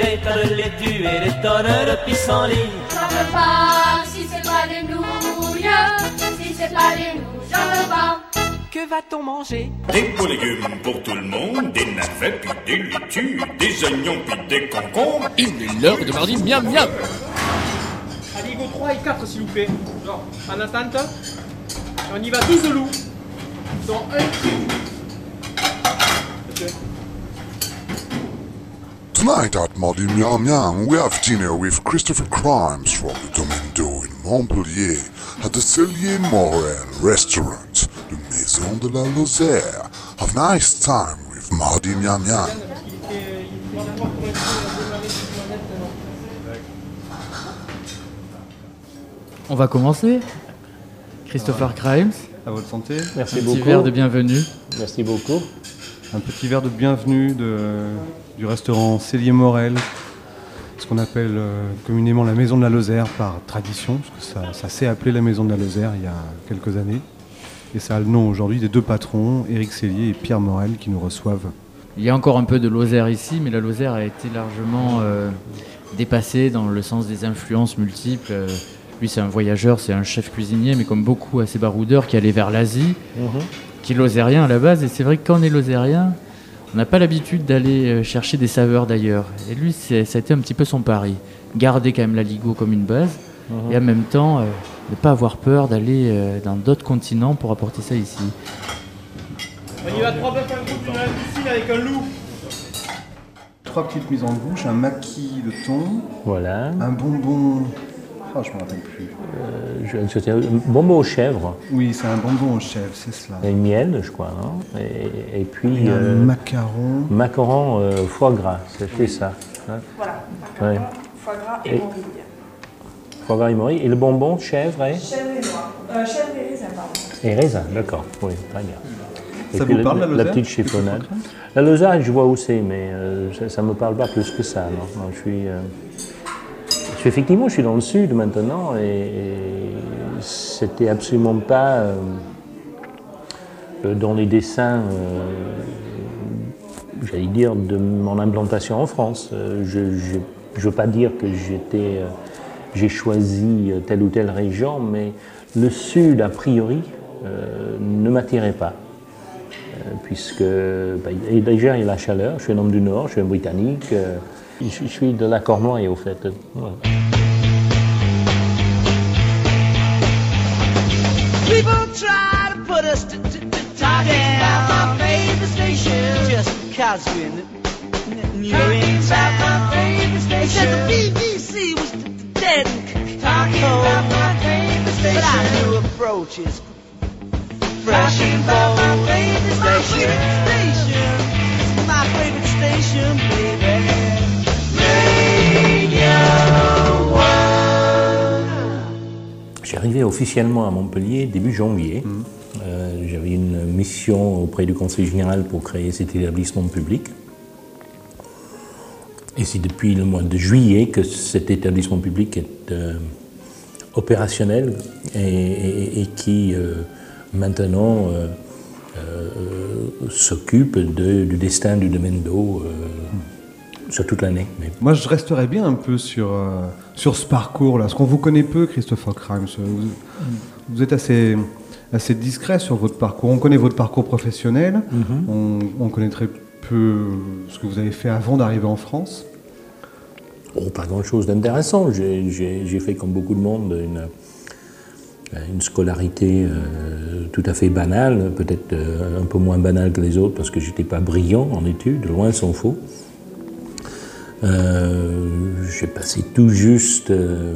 des tas de laitue et des tonnes de pissenlit. J'en veux pas si c'est pas des nouilles. Si c'est pas des nouilles, j'en veux pas. Que va-t-on manger? Des beaux légumes pour tout le monde, des navets puis des laitues, des oignons puis des concombres. Il est l'heure de mardi miam miam Aligo 3 et 4 s'il vous plaît. Genre, en attente. On y va 12 loups. Dont un Tonight at Mardi Miam Miam, we have dinner with Christopher Crimes from the Domaine d'Eau in Montpellier at the Cellier Morel restaurant, the Maison de la Lozère. Have nice time with Mardi Miam Miam. On va commencer. Christopher Crimes, À votre santé. Merci un beaucoup. petit verre de bienvenue. Merci beaucoup. Un petit verre de bienvenue de, du restaurant Célier Morel, ce qu'on appelle euh, communément la Maison de la Lozère par tradition, parce que ça, ça s'est appelé la Maison de la Lozère il y a quelques années. Et ça a le nom aujourd'hui des deux patrons, Éric Célier et Pierre Morel, qui nous reçoivent. Il y a encore un peu de Lozère ici, mais la Lozère a été largement euh, dépassée dans le sens des influences multiples. Euh, lui, c'est un voyageur, c'est un chef cuisinier, mais comme beaucoup assez baroudeurs qui allaient vers l'Asie, qui est lozérien à la base. Et c'est vrai que quand on est lozérien, on n'a pas l'habitude d'aller euh, chercher des saveurs d'ailleurs. Et lui, c'est- ça a été un petit peu son pari. Garder quand même la Ligo comme une base, et en même temps, euh, ne pas avoir peur d'aller euh, dans d'autres continents pour apporter ça ici. On y va 3 bœufs en groupe, une piscine avec un loup. Trois petites mises en bouche, un maquis de thon, Voilà. un bonbon. Ah, je me rappelle plus. Euh, C'était un bonbon aux chèvres Oui, c'est un bonbon au chef, c'est cela. et miel, je crois. hein. Et, et puis Et un euh, macaron. macaron euh, foie gras, c'était ça. hein. Voilà, Ouais. foie gras Et- et morille. Foie gras et morille. Et le bonbon chèvre et, Chèvre et noix. Euh, chèvre et raisin, pardon. et raisin, d'accord. Oui, très bien. Et Ça vous parle, la Lozère petite chiffonnade. La Lozère, je vois où c'est, mais euh, ça ne me parle pas plus que ça. Non. Non, je suis, euh, effectivement, je suis dans le sud maintenant et, c'était absolument pas euh, dans les dessins, euh, j'allais dire, de mon implantation en France. Euh, je ne veux pas dire que j'étais, j'ai choisi telle ou telle région, mais le sud, a priori, ne m'attirait pas. Puisque bah, et déjà il y a la chaleur, je suis un homme du Nord, je suis un Britannique, je, je suis de la Cornouaille au fait. People try to put us to, to, to talk about my favorite station just because we're n- you're inside my favorite station. Said the BBC was dead and talking about my favorite station. But I knew approaches fresh and bold. My favorite station. My favorite Arrivé officiellement à Montpellier début janvier. Euh, J'avais une mission auprès du Conseil général pour créer cet établissement public. Et c'est depuis le mois de juillet que cet établissement public est euh, opérationnel et, et- et qui euh, maintenant s'occupe de- du destin du domaine d'eau euh, sur toute l'année. Mais Moi, je resterai bien un peu sur, euh, sur ce parcours-là, parce qu'on vous connaît peu, Christopher Crimes. Vous, vous êtes assez, assez discret sur votre parcours. On connaît votre parcours professionnel, on, on connaît très peu ce que vous avez fait avant d'arriver en France. Oh, pas grand-chose d'intéressant. J'ai fait, comme beaucoup de monde, une, une scolarité euh, tout à fait banale, peut-être euh, un peu moins banale que les autres parce que j'étais pas brillant en études, loin s'en faut. Euh, J'ai passé tout juste euh,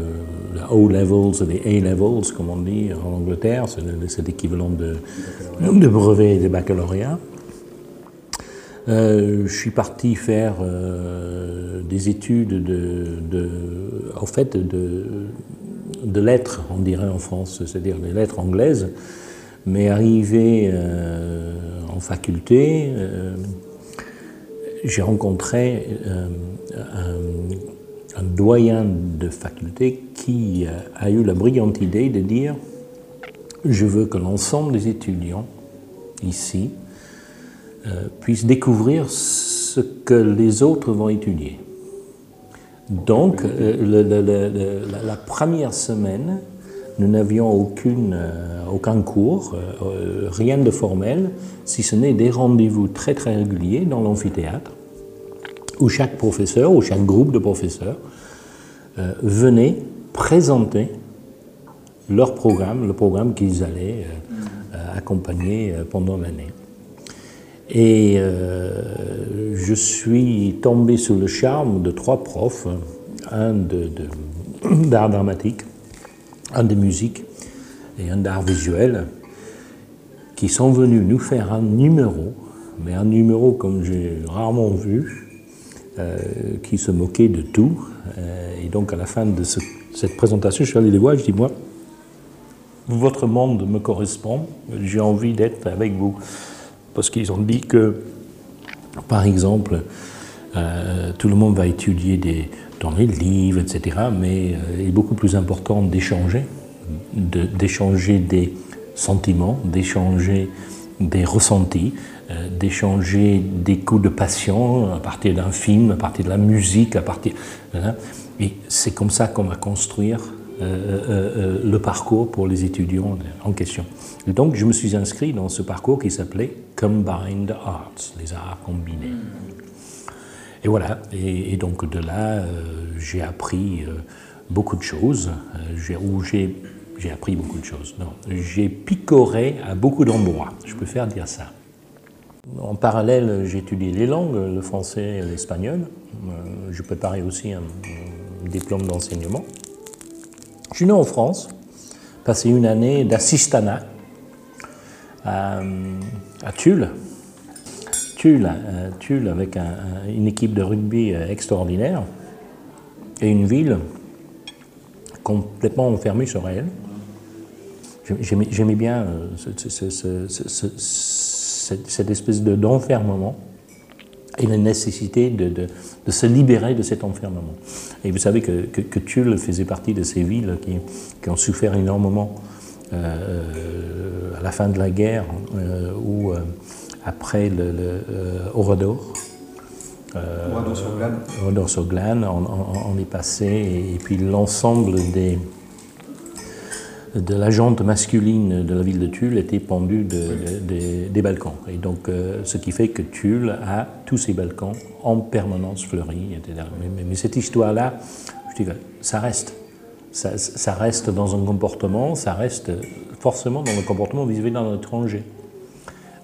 O levels et les A levels, comme on dit en Angleterre, c'est le- c'est l'équivalent de, de brevet et de baccalauréat. Euh, je suis parti faire euh, des études de, en fait, de, lettres, on dirait en France, c'est-à-dire des lettres anglaises. Mais arrivé en faculté, j'ai rencontré euh, un, un doyen de faculté qui a eu la brillante idée de dire je veux que l'ensemble des étudiants ici euh, puissent découvrir ce que les autres vont étudier. Donc, euh, le- le- le- le- la, la première semaine, nous n'avions aucune, euh, aucun cours, euh, euh, rien de formel, si ce n'est des rendez-vous très très réguliers dans l'amphithéâtre, où chaque professeur ou chaque groupe de professeurs euh, venait présenter leur programme, le programme qu'ils allaient euh, euh, accompagner euh, pendant l'année. Et je suis tombé sous le charme de trois profs, un d'art dramatique, un de musique et un d'art visuel, qui sont venus nous faire un numéro, mais un numéro comme j'ai rarement vu, euh, qui se moquait de tout. Euh, et donc à la fin de ce- cette présentation, je suis allé les voir et je dis, moi, votre monde me correspond, j'ai envie d'être avec vous. Parce qu'ils ont dit que, par exemple, euh, tout le monde va étudier dans les livres, etc., mais il est beaucoup plus important d'échanger, d'échanger des sentiments, d'échanger des ressentis, euh, d'échanger des coups de passion à partir d'un film, à partir de la musique, à partir... et c'est comme ça qu'on va construire euh, euh, le parcours pour les étudiants en question. Donc je me suis inscrit dans ce parcours qui s'appelait Combined Arts, les arts combinés. Et voilà, et, donc de là, j'ai appris beaucoup de choses, euh, j'ai- j'ai appris beaucoup de choses. Non, j'ai picoré à beaucoup d'endroits, je préfère dire ça. En parallèle, j'ai étudié les langues, le français et l'espagnol. Euh, Je préparais aussi un, diplôme d'enseignement. Je suis né en France, passé une année d'assistanat à, à Tulle. Tulle, euh, Tulle avec un- un- une équipe de rugby euh, extraordinaire et une ville complètement enfermée sur elle. J'aimais bien euh, ce- ce- ce- ce- ce- cette, cette espèce de- d'enfermement et la nécessité de, de- de se libérer de cet enfermement. Et vous savez que, que, que Tulle faisait partie de ces villes qui, qui ont souffert énormément euh, à la fin de la guerre euh, ou euh, après le, le euh, Oradour. Euh, Oradour-sur-Glane. Oradour-sur-Glane, on, on- on est passé, et, et puis l'ensemble des, de la jante masculine de la ville de Tulle était pendue de- de- des- des balcons. Et donc, euh, ce qui fait que Tulle a tous ses balcons en permanence fleuris, etc. Mais, mais- mais cette histoire-là, je dis que ça reste. Ça, ça reste dans un comportement, ça reste forcément dans le comportement vis-à-vis d'un étranger.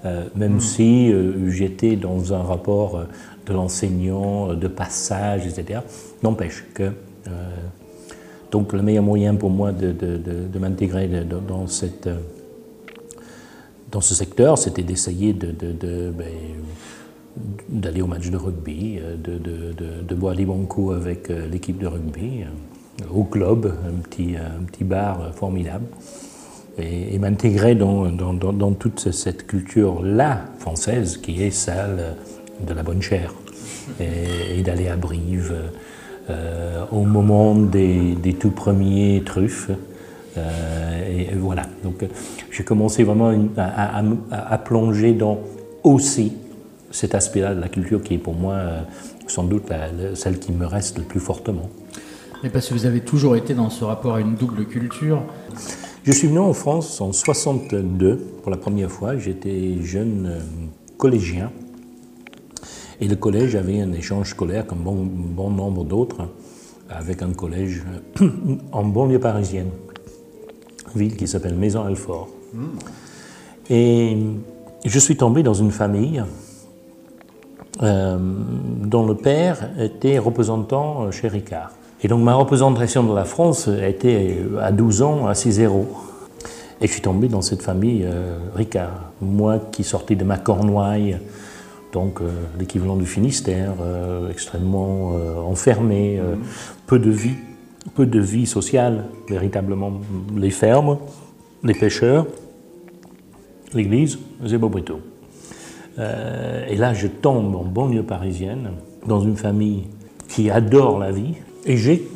Euh, même si euh, j'étais dans un rapport de l'enseignant, de passage, etc. N'empêche que. Donc le meilleur moyen pour moi de, de- de- m'intégrer dans, euh, dans ce secteur, c'était d'essayer de, ben, d'aller au match de rugby, euh, de, de- boire des bons avec euh, l'équipe de rugby, au club, un petit, un petit bar formidable, et, m'intégrer dans, dans- dans- toute ce- cette culture-là française qui est celle de la bonne chair, et d'aller à Brive euh, au moment des, des tout premiers truffes. Euh, et, et voilà, donc euh, j'ai commencé vraiment une- à, à- à- à plonger dans aussi cet aspect-là de la culture qui est pour moi sans doute la- celle qui me reste le plus fortement. Mais parce que vous avez toujours été dans ce rapport à une double culture. Je suis venu en France en 62 pour la première fois. J'étais jeune collégien. Et le collège avait un échange scolaire, comme bon, bon nombre d'autres, avec un collège euh, en banlieue parisienne, ville qui s'appelle Maison-Alfort. Et je suis tombé dans une famille euh, dont le père était représentant chez Ricard. Et donc ma représentation de la France euh, à 12 ans à 6-0. Et je suis tombé dans cette famille euh, Ricard. Moi qui sortais de ma Cornouaille, donc euh, l'équivalent du Finistère, euh, extrêmement euh, enfermé, peu de vie, peu de vie sociale, véritablement. Les fermes, les pêcheurs, l'église, Beaubrito. Euh, et là, je tombe en banlieue parisienne, dans une famille qui adore la vie. Et j'ai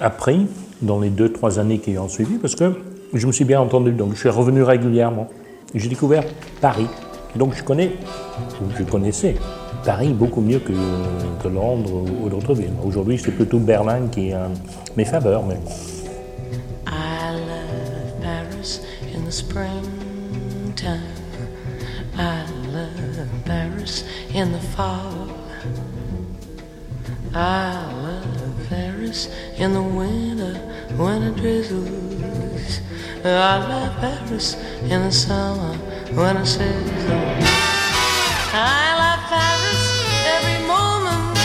appris, dans les deux, trois années qui ont suivi, parce que je me suis bien entendu, donc je suis revenu régulièrement. J'ai découvert Paris. Donc je connais, je connaissais Paris beaucoup mieux que, que Londres ou, ou d'autres villes. Aujourd'hui, c'est plutôt Berlin qui euh, m'est faveur. Mais... I love Paris in the springtime. I love Paris in the fall. I love Paris in the winter when it drizzles. I love Paris in the summer when it sizzles. I love Paris every moment.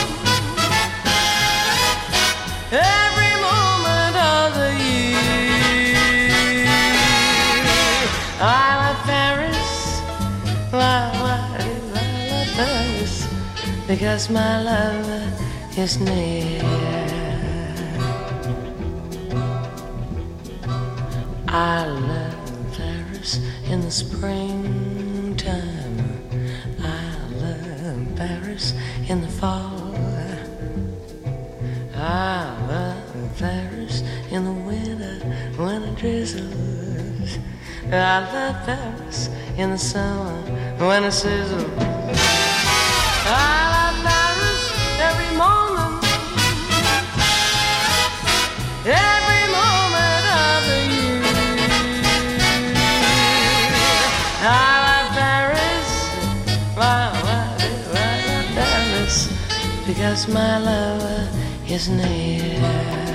Every moment of the year. I love Paris. Why, why, I love Paris? Because my love is near. I love in the springtime. I love Paris in the fall. I love Paris in the winter when it drizzles. I love Paris in the summer when it sizzles. I love Paris every moment, every Because my love is near.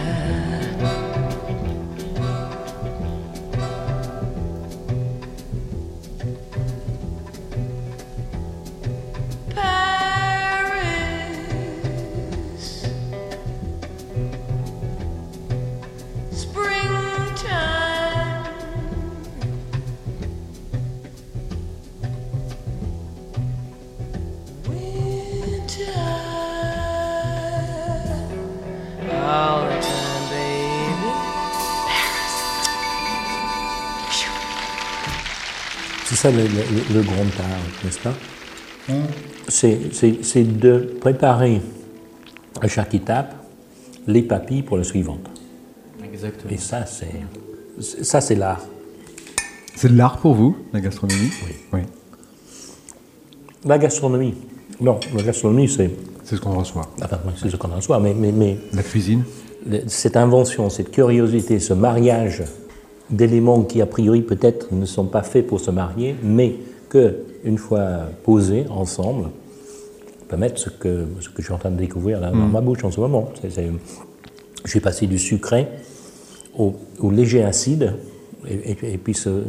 Ça le, le- le grand art, n'est-ce pas? C'est- C'est de préparer à chaque étape les papilles pour la suivante. Exactement. Et ça, c'est c'est- ça, c'est l'art. C'est de l'art pour vous, la gastronomie? Oui. La gastronomie. Non, la gastronomie, c'est. C'est ce qu'on reçoit. Enfin, oui, c'est ce qu'on en soit, mais, mais, mais La cuisine? cette invention, cette curiosité, ce mariage d'éléments qui, a priori, peut-être ne sont pas faits pour se marier, mais que, une fois posés ensemble, permettent ce que, ce que je suis en train de découvrir là, dans ma bouche en ce moment. Suis passé du sucré au, au léger acide, et, et- et puis ce-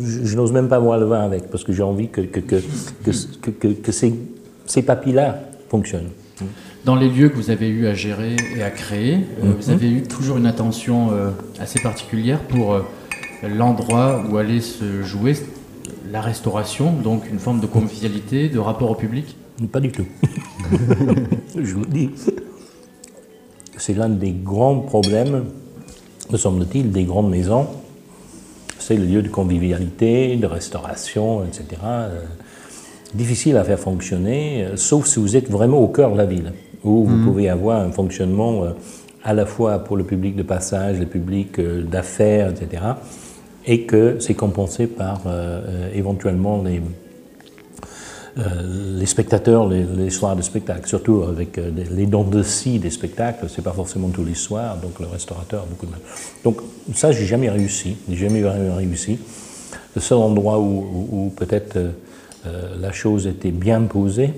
je, je n'ose même pas boire le vin avec, parce que j'ai envie que, que, que, que, que- que- que ces, ces papilles-là fonctionnent. Dans les lieux que vous avez eu à gérer et à créer, euh, vous avez eu toujours une attention euh, assez particulière pour euh, l'endroit où allait se jouer la restauration, donc une forme de convivialité, de rapport au public? Pas du tout. je vous dis, c'est l'un des grands problèmes, me semble-t-il, des grandes maisons. C'est le lieu de convivialité, de restauration, etc. Difficile à faire fonctionner, sauf si vous êtes vraiment au cœur de la ville, où vous pouvez avoir un fonctionnement euh, à la fois pour le public de passage, le public euh, d'affaires, etc. Et que c'est compensé par euh, éventuellement les, euh, les spectateurs les, les soirs de spectacle, surtout avec euh, les- dons de scie des spectacles, c'est pas forcément tous les soirs, donc le restaurateur a beaucoup de mal. Donc ça, j'ai jamais réussi, j'ai jamais réussi. Le seul endroit où, où- où peut-être euh, la chose était bien posée,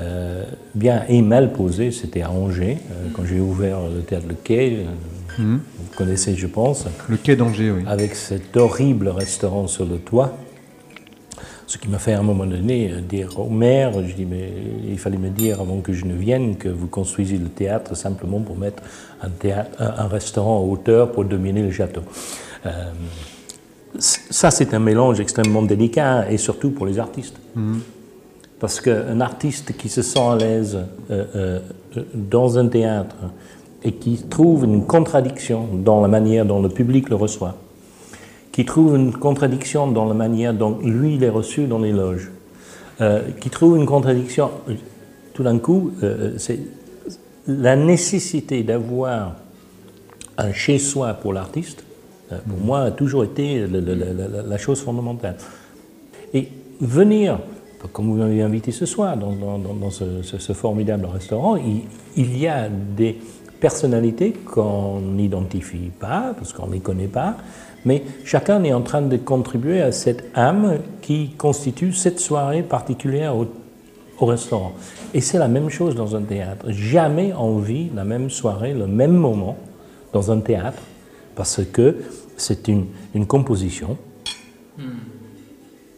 euh, bien et mal posée, c'était à Angers, euh, quand j'ai ouvert le théâtre Le Quai, euh, vous connaissez, je pense Le quai d'Angers, oui. avec cet horrible restaurant sur le toit. Ce qui m'a fait à un moment donné dire au maire, je dis mais il fallait me dire avant que je ne vienne que vous construisiez le théâtre simplement pour mettre un, théâtre, un, un restaurant en hauteur pour dominer le château. Ça c'est un mélange extrêmement délicat et surtout pour les artistes. Parce qu'un artiste qui se sent à l'aise euh, euh, euh, dans un théâtre et qui trouve une contradiction dans la manière dont le public le reçoit, qui trouve une contradiction dans la manière dont lui il est reçu dans les loges, qui trouve une contradiction, tout d'un coup, c'est la nécessité d'avoir un chez-soi pour l'artiste, pour moi, a toujours été la, la chose fondamentale. Et venir comme vous m'avez invité ce soir dans, dans- dans- dans ce, ce- ce formidable restaurant, il, il y a des personnalités qu'on n'identifie pas, parce qu'on ne les connaît pas, mais chacun est en train de contribuer à cette âme qui constitue cette soirée particulière au, au restaurant. Et c'est la même chose dans un théâtre. Jamais on vit la même soirée, le même moment dans un théâtre, parce que c'est une, une composition,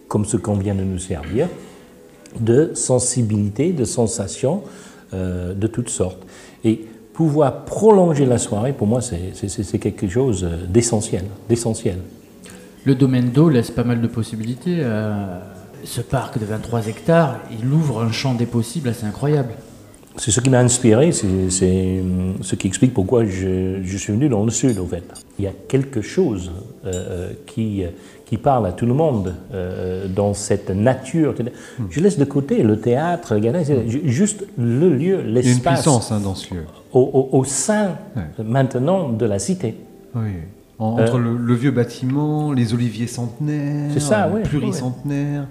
comme ce qu'on vient de nous servir, de sensibilité, de sensations euh, de toutes sortes. Et pouvoir prolonger la soirée, pour moi, c'est- quelque chose d'essentiel, d'essentiel. Le domaine d'eau laisse pas mal de possibilités. euh, ce parc de 23 hectares, il ouvre un champ des possibles assez incroyable. C'est ce qui m'a inspiré, c'est ce qui explique pourquoi je, je suis venu dans le sud, au fait. Il y a quelque chose euh, euh, qui, qui parle à tout le monde euh, dans cette nature. Je laisse de côté le théâtre, juste le lieu, Il y a une l'espace. puissance hein, dans ce lieu. Au, au- au sein, maintenant, de la cité. Oui. En- Euh, entre le, le vieux bâtiment, les oliviers centenaires, ça, les ouais, pluricentenaires,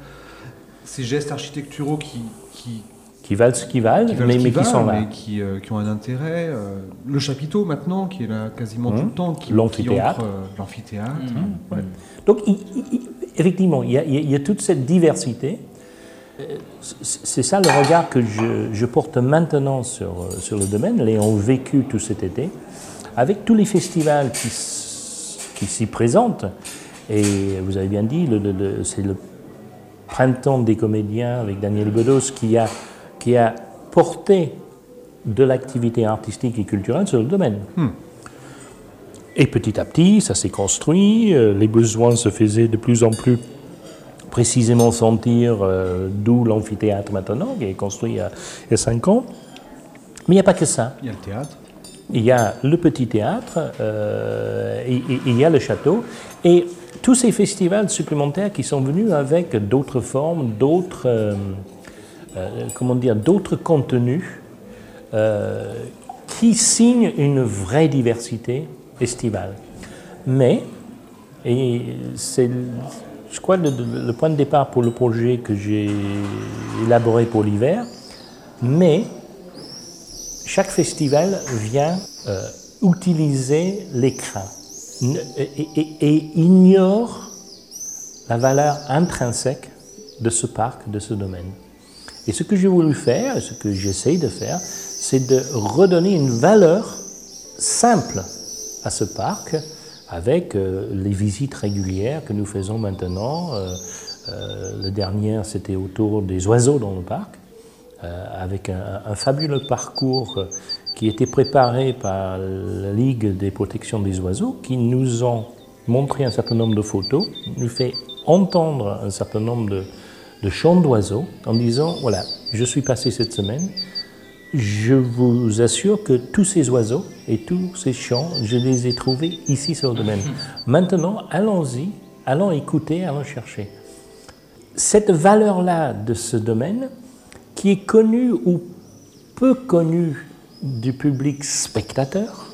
ces gestes architecturaux qui, qui, Qui valent ce qu'ils valent, valent mais, qui sont là. mais qui, euh, qui ont un intérêt. euh, le chapiteau maintenant, qui est là quasiment Mmh. tout le temps, qui, L'amphithéâtre. qui l'amphithéâtre. Ouais. Donc, il- il- il- effectivement, il y, a, il y toute cette diversité. Euh, C'est ça le regard que je, je porte maintenant sur, sur le domaine, l'ayant vécu tout cet été, avec tous les festivals qui, qui s'y présentent. Et vous avez bien dit, le- le- le- c'est le printemps des comédiens avec Daniel Bedos qui a, qui a porté de l'activité artistique et culturelle sur le domaine. Et petit à petit, ça s'est construit, euh, les besoins se faisaient de plus en plus précisément sentir, euh, d'où l'amphithéâtre maintenant, qui est construit il y a, il y a cinq ans. Mais il n'y a pas que ça. Il y a le théâtre. Il y a le petit théâtre, euh, et, et- et il y a le château, et tous ces festivals supplémentaires qui sont venus avec d'autres formes, d'autres, euh, comment dire, d'autres contenus, euh, qui signent une vraie diversité estivale. Mais, et c'est, je le, point de départ pour le projet que j'ai élaboré pour l'hiver, mais chaque festival vient euh, utiliser l'écran et ignore la valeur intrinsèque de ce parc, de ce domaine. Et ce que j'ai voulu faire, ce que j'essaye de faire, c'est de redonner une valeur simple à ce parc avec euh, les visites régulières que nous faisons maintenant. Euh, euh, le dernier, c'était autour des oiseaux dans le parc euh, avec un, un fabuleux parcours qui était préparé par la Ligue des protections des oiseaux, qui nous ont montré un certain nombre de photos, nous fait entendre un certain nombre de, de chants d'oiseaux en disant, voilà, je suis passé cette semaine, je vous assure que tous ces oiseaux et tous ces chants, je les ai trouvés ici sur le domaine. Maintenant, allons-y, allons écouter, allons chercher. Cette valeur-là de ce domaine, qui est connue ou peu connue du public spectateur,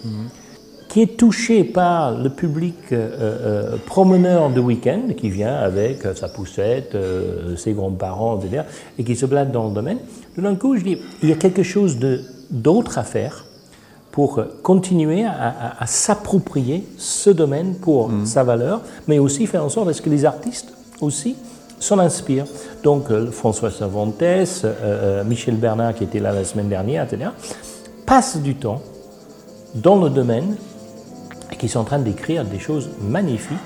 qui est touché par le public euh, euh, promeneur de week-end, qui vient avec euh, sa poussette, euh, ses grands-parents, etc., et qui se blade dans le domaine, tout d'un coup, je dis, il y a quelque chose d'autre à faire pour continuer à, à- à s'approprier ce domaine pour sa valeur, mais aussi faire en sorte à ce que les artistes aussi s'en inspirent. Donc François Cervantes, Michel Bernard qui était là la semaine dernière, etc., passent du temps dans le domaine qui sont en train d'écrire des choses magnifiques,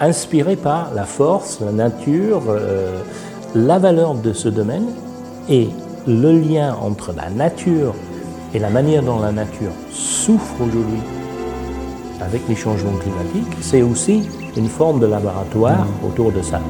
inspirées par la force, la nature, euh, la valeur de ce domaine et le lien entre la nature et la manière dont la nature souffre aujourd'hui avec les changements climatiques, c'est aussi une forme de laboratoire autour de ça.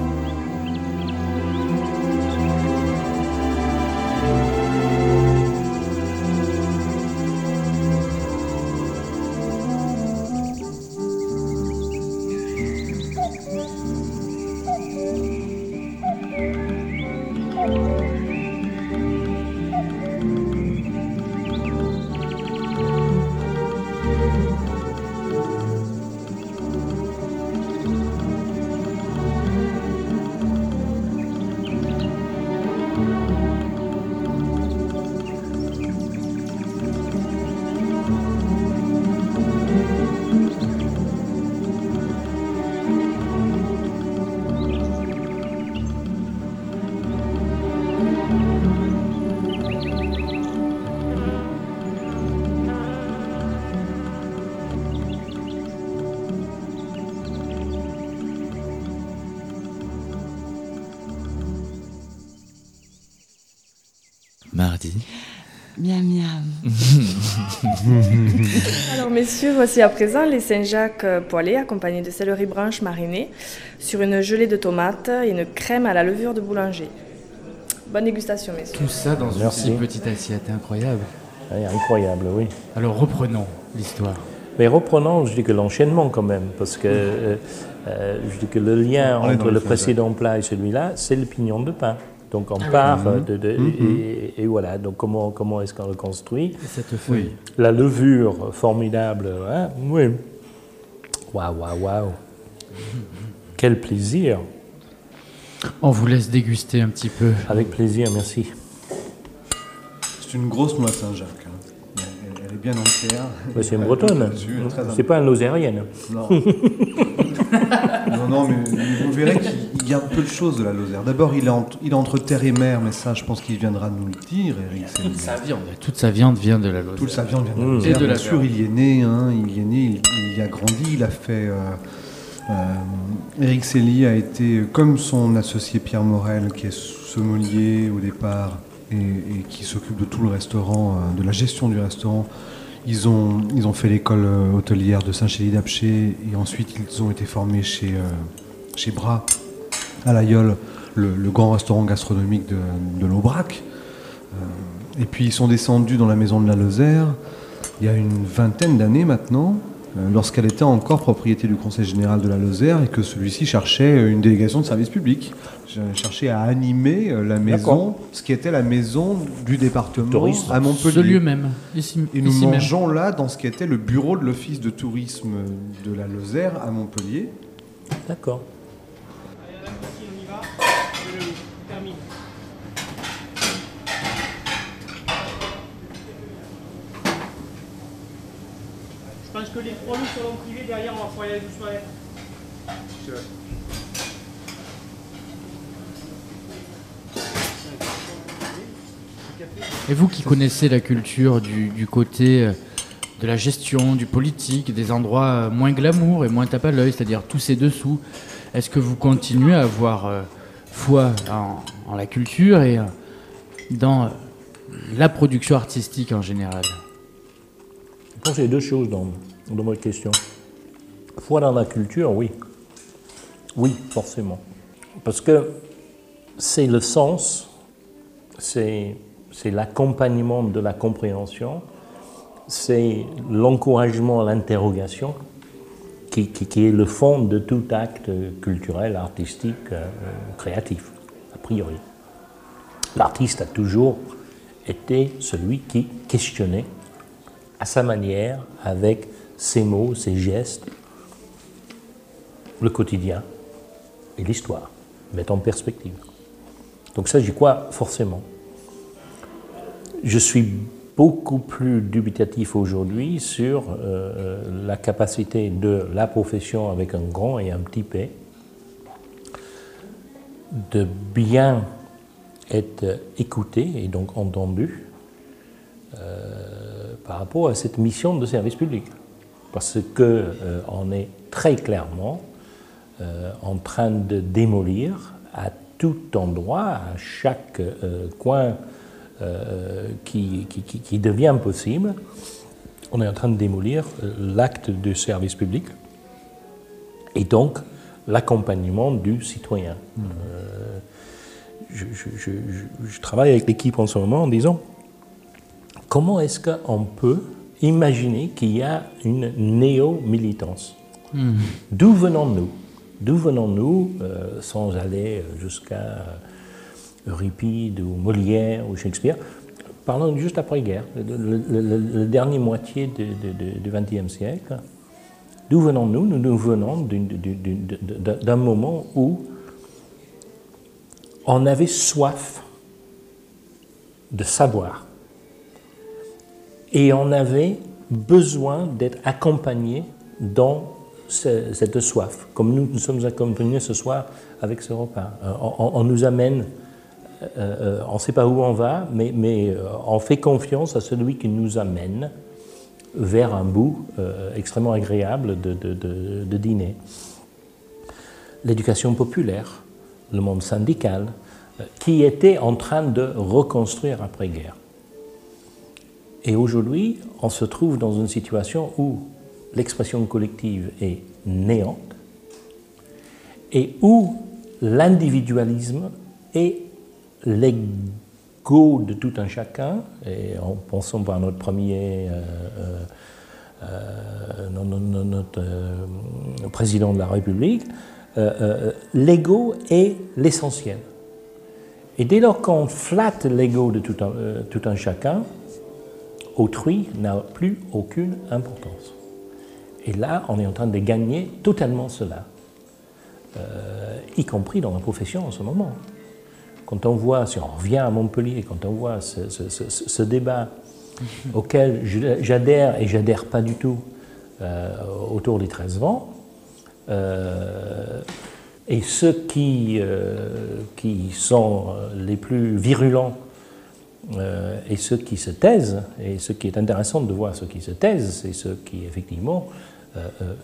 Miam miam. Alors messieurs, voici à présent les Saint-Jacques euh, poêlés accompagnés de céleri branche marinée sur une gelée de tomates et une crème à la levure de boulanger. Bonne dégustation messieurs. Tout ça dans Merci. une petite assiette, incroyable. Ouais, incroyable, oui. Alors reprenons l'histoire. Mais reprenons, je dis que l'enchaînement quand même, parce que euh, euh, je dis que le lien On entre le précédent plat et celui-là, c'est le pignon de pain. Donc on Ah part euh, de, de- Mhm. et, et voilà. Donc comment comment est-ce qu'on le construit? Cette feuille. La levure formidable, hein? Oui. Waouh, waouh, waouh. Quel plaisir. On vous laisse déguster un petit peu. Avec plaisir, merci. C'est une grosse noix Saint-Jacques. Est bien entière. Mais c'est une bretonne. C'est pas une lozérienne. Non. non, non, mais vous verrez qu'il il garde peu de choses de la Lozère. D'abord, il est, entre, il est entre terre et mer, mais ça, je pense qu'il viendra nous le dire, Eric. Toute sa viande, toute sa viande vient de la Lozère. Toute sa viande vient de la Mmh. Lozère. Et de la Bien sûr, il y est né, hein, il y est né, il, il y a grandi, il a fait. euh, euh, Eric Selly a été, comme son associé Pierre Morel, qui est sommelier au départ et, qui s'occupe de tout le restaurant, euh, de la gestion du restaurant. Ils ont, ils ont fait l'école euh, hôtelière de Saint-Chély-d'Apcher et ensuite ils ont été formés chez, euh, chez Bras, à l'Aïol, le, le grand restaurant gastronomique de, de l'Aubrac. Et puis ils sont descendus dans la maison de la Lozère il y a une vingtaine d'années maintenant, lorsqu'elle était encore propriété du Conseil général de la Lozère et que celui-ci cherchait une délégation de service public. Cherchait à animer euh, la maison, ce qui était la maison du département Tourisme. à Montpellier. Ce lieu même, ici, Et nous ici même. mangeons là dans ce qui était le bureau de l'office de tourisme de la Lozère à Montpellier. D'accord. Allez, Madame Christine, on y va. Je le termine. Je pense que les trois loups seront privés derrière, on va pouvoir y aller doucement. Et vous qui connaissez la culture du, côté euh, de la gestion, du politique, des endroits euh, moins glamour et moins tape l'œil, c'est-à-dire tous ces dessous, est-ce que vous continuez à avoir euh, foi en, la culture et dans la production artistique en général? Je pense qu'il deux choses dans, dans votre question. Foi dans la culture, oui. Oui, forcément. Parce que c'est le sens, c'est c'est l'accompagnement de la compréhension, c'est l'encouragement à l'interrogation qui, est le fond de tout acte culturel, artistique, euh, créatif, a priori. L'artiste a toujours été celui qui questionnait à sa manière, avec ses mots, ses gestes, le quotidien et l'histoire, mettre en perspective. Donc ça, j'y crois forcément. Je suis beaucoup plus dubitatif aujourd'hui sur euh, la capacité de la profession avec un grand et un petit P de bien être écouté et donc entendu euh, par rapport à cette mission de service public. Parce qu'on est très clairement euh, en train de démolir à tout endroit, à chaque euh, coin euh, qui, qui- devient possible, on est en train de démolir euh, l'acte de service public et donc l'accompagnement du citoyen. Euh, je, je- je- je- je travaille avec l'équipe en ce moment en disant comment est-ce qu'on peut imaginer qu'il y a une néo-militance? Hmm. D'où venons-nous? D'où venons-nous, euh, sans aller jusqu'à Euripide ou Molière ou Shakespeare Parlons juste après-guerre, le dernier moitié du XXe siècle. D'où venons-nous? Nous venons d'un moment où on avait soif de savoir et on avait besoin d'être accompagné dans ce- cette soif, comme nous nous sommes accompagnés ce soir avec ce repas. Euh, on nous amène, euh, euh, on ne sait pas où on va, mais, euh, on fait confiance à celui qui nous amène vers un bout extrêmement agréable de, dîner. L'éducation populaire, le monde syndical, qui était en train de reconstruire après-guerre. Et aujourd'hui, on se trouve dans une situation où l'expression collective est néante et où l'individualisme et l'ego de tout un chacun, et en pensant par notre premier, euh, euh, no- no- no- notre euh, président de la République, l'ego est l'essentiel. Et dès lors qu'on flatte l'ego de tout un, tout un chacun, autrui n'a plus aucune importance. Et là, on est en train de gagner totalement cela, y compris dans la profession en ce moment. Quand on voit, si on revient à Montpellier, quand on voit ce, ce- ce- ce débat auquel j'adhère et j'adhère pas du tout euh, autour des 13 vents, euh, et ceux qui, euh, qui sont les plus virulents et ceux qui se taisent, et ce qui est intéressant de voir ceux qui se taisent, c'est ceux qui effectivement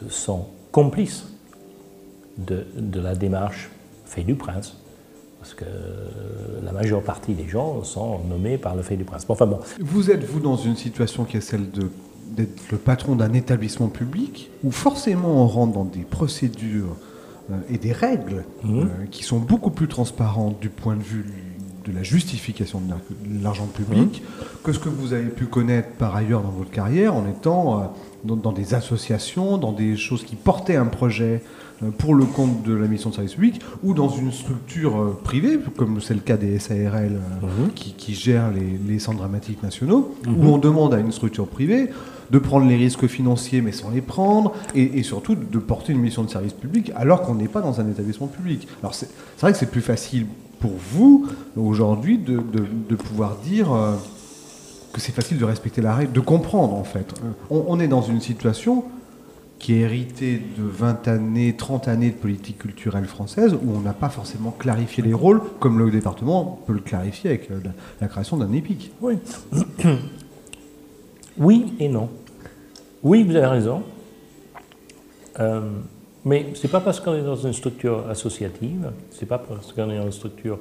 sont complices de, de la démarche fait du prince, parce que la majeure partie des gens sont nommés par le fait du prince. Enfin bon, Vous êtes, vous, dans une situation qui est celle de- d'être le patron d'un établissement public, où forcément on rentre dans des procédures euh, et des règles Mhm. euh, qui sont beaucoup plus transparentes du point de vue de la justification de l'ar- de l'argent public que ce que vous avez pu connaître par ailleurs dans votre carrière en étant euh, dans, dans des associations, dans des choses qui portaient un projet pour le compte de la mission de service public ou dans une structure euh, privée, comme c'est le cas des SARL euh, qui, qui gèrent les, les centres dramatiques nationaux, où Mhm. on demande à une structure privée de prendre les risques financiers mais sans les prendre, et, et surtout de porter une mission de service public alors qu'on n'est pas dans un établissement public. Alors c'est vrai que c'est plus facile pour vous aujourd'hui de, de- de pouvoir dire euh, que c'est facile de respecter la règle, de comprendre en fait. Euh, On, on est dans une situation qui est héritée de 20 années, 30 années de politique culturelle française où on n'a pas forcément clarifié les rôles comme le département peut le clarifier avec euh, la, création d'un EPIC. Oui. Oui et non. Oui, vous avez raison. Euh, mais ce n'est pas parce qu'on est dans une structure associative, ce n'est pas parce qu'on est dans une structure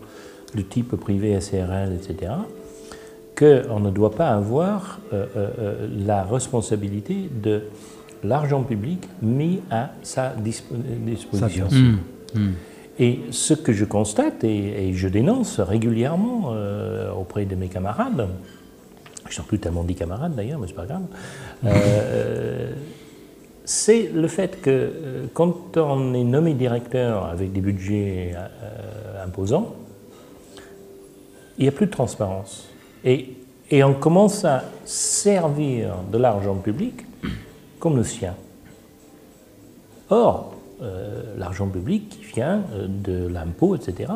de type privé, SRL, etc., qu'on ne doit pas avoir euh, la responsabilité de l'argent public mis à sa dispo- disposition. Mmh, mmh. Et ce que je constate et, et je dénonce régulièrement euh, auprès de mes camarades, je ne suis plus tellement dit camarades d'ailleurs, mais c'est pas grave, euh, c'est le fait que euh, quand on est nommé directeur avec des budgets euh, imposants, il n'y a plus de transparence. Et, et on commence à servir de l'argent public comme le sien. Or, euh, l'argent public qui vient euh, de l'impôt, etc.,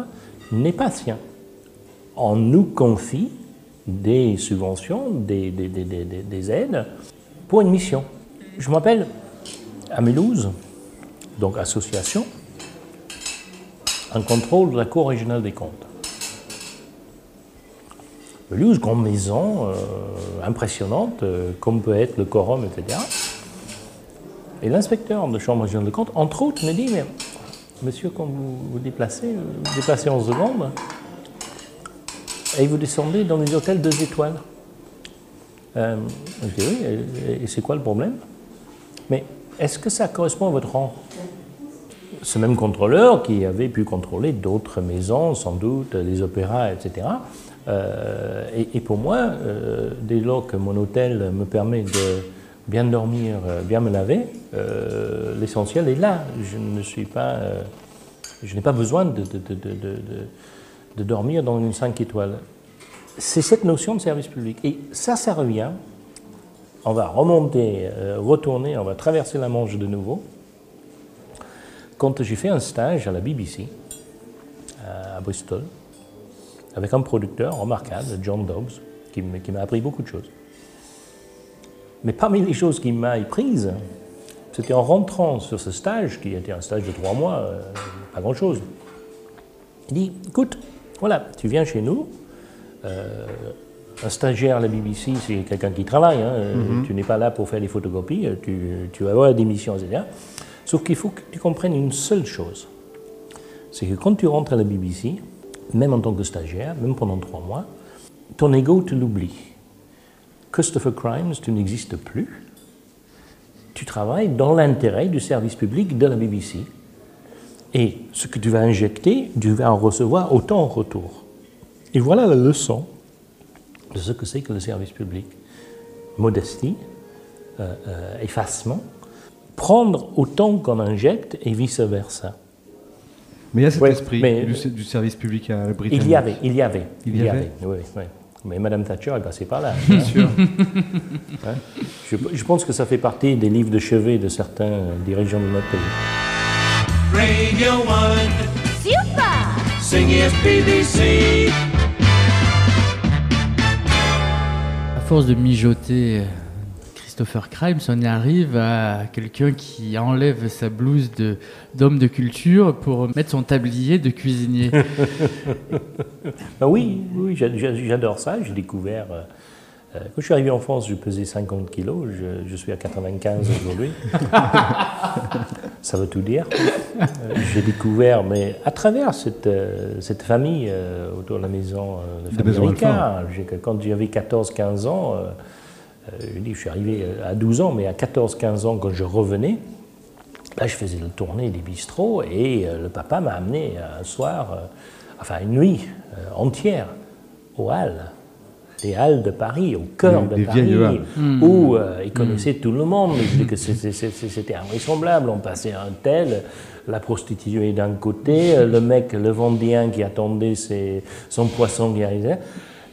n'est pas sien. On nous confie des subventions, des, des- des- des- des- des aides pour une mission. Je me rappelle à Mulhouse, donc association, un contrôle de la Cour régionale des comptes. Mulhouse, grande maison, euh, impressionnante, comme peut être le quorum, etc. Et l'inspecteur de chambre régionale des comptes, entre autres, me dit, mais monsieur, quand vous vous déplacez, vous déplacez en seconde, et vous descendez dans des hôtels deux étoiles. Euh, je dis oui, et, c'est quoi le problème? Mais est-ce que ça correspond à votre rang? Ce même contrôleur qui avait pu contrôler d'autres maisons, sans doute, les opéras, etc. euh, et, et pour moi, euh, dès lors que mon hôtel me permet de bien dormir, euh, bien me laver, euh, l'essentiel est là. Je ne suis pas, euh, je n'ai pas besoin de, dormir dans une 5 étoiles. C'est cette notion de service public. Et ça, ça revient. On va remonter, retourner, on va traverser la Manche de nouveau. Quand j'ai fait un stage à la BBC, à Bristol, avec un producteur remarquable, John Dobbs, qui m'a appris beaucoup de choses. Mais parmi les choses qui m'a apprises, c'était en rentrant sur ce stage, qui était un stage de trois mois, euh, pas grand-chose. Il dit, écoute, voilà, tu viens chez nous, euh, un stagiaire à la BBC, c'est quelqu'un qui travaille, hein, euh, Mhm. tu n'es pas là pour faire des photocopies, tu, tu vas avoir des missions, etc. Sauf qu'il faut que tu comprennes une seule chose, c'est que quand tu rentres à la BBC, même en tant que stagiaire, même pendant trois mois, ton ego, tu l'oublies. Christopher Crimes, tu n'existes plus. Tu travailles dans l'intérêt du service public de la BBC. Et ce que tu vas injecter, tu vas en recevoir autant en retour. Et voilà la leçon de ce que c'est que le service public. Modestie, euh, euh, effacement, prendre autant qu'on injecte et vice-versa. Mais il y a cet Ouais, esprit mais- du, du service public à la Britannique. Il y avait, il y avait. Il y avait oui, oui. Mais Madame Thatcher est passée par là. Bien sûr. Hein? Je, je pense que ça fait partie des livres de chevet de certains euh, dirigeants de notre pays. Radio One, Super! sing is BBC. À force de mijoter euh, Christopher Crimes, on y arrive à quelqu'un qui enlève sa blouse de- d'homme de, culture pour mettre son tablier de cuisinier. Ah oui, oui j'a- j'a- j'adore ça. J'ai découvert. euh, euh, quand je suis arrivé en France, je pesais 50 kilos. Je, je suis à 95 aujourd'hui. ça veut tout dire. Euh, J'ai découvert, mais à travers cette, euh, cette famille euh, autour de la maison euh, de Ricard, j'ai- quand j'avais 14-15 ans, je dis, je suis arrivé à 12 ans, mais à 14-15 ans, quand je revenais, Là, je faisais le tournée des bistrots et euh, le papa m'a amené euh, un soir, euh, enfin une nuit euh, entière, aux Halles, les Halles de Paris, au cœur Des- de des Paris, où euh, il connaissait tout le monde. c'était invraisemblable. On passait un tel, la prostituée d'un côté, euh, le mec, le Vendéen qui attendait ses- son poisson qui arrivait.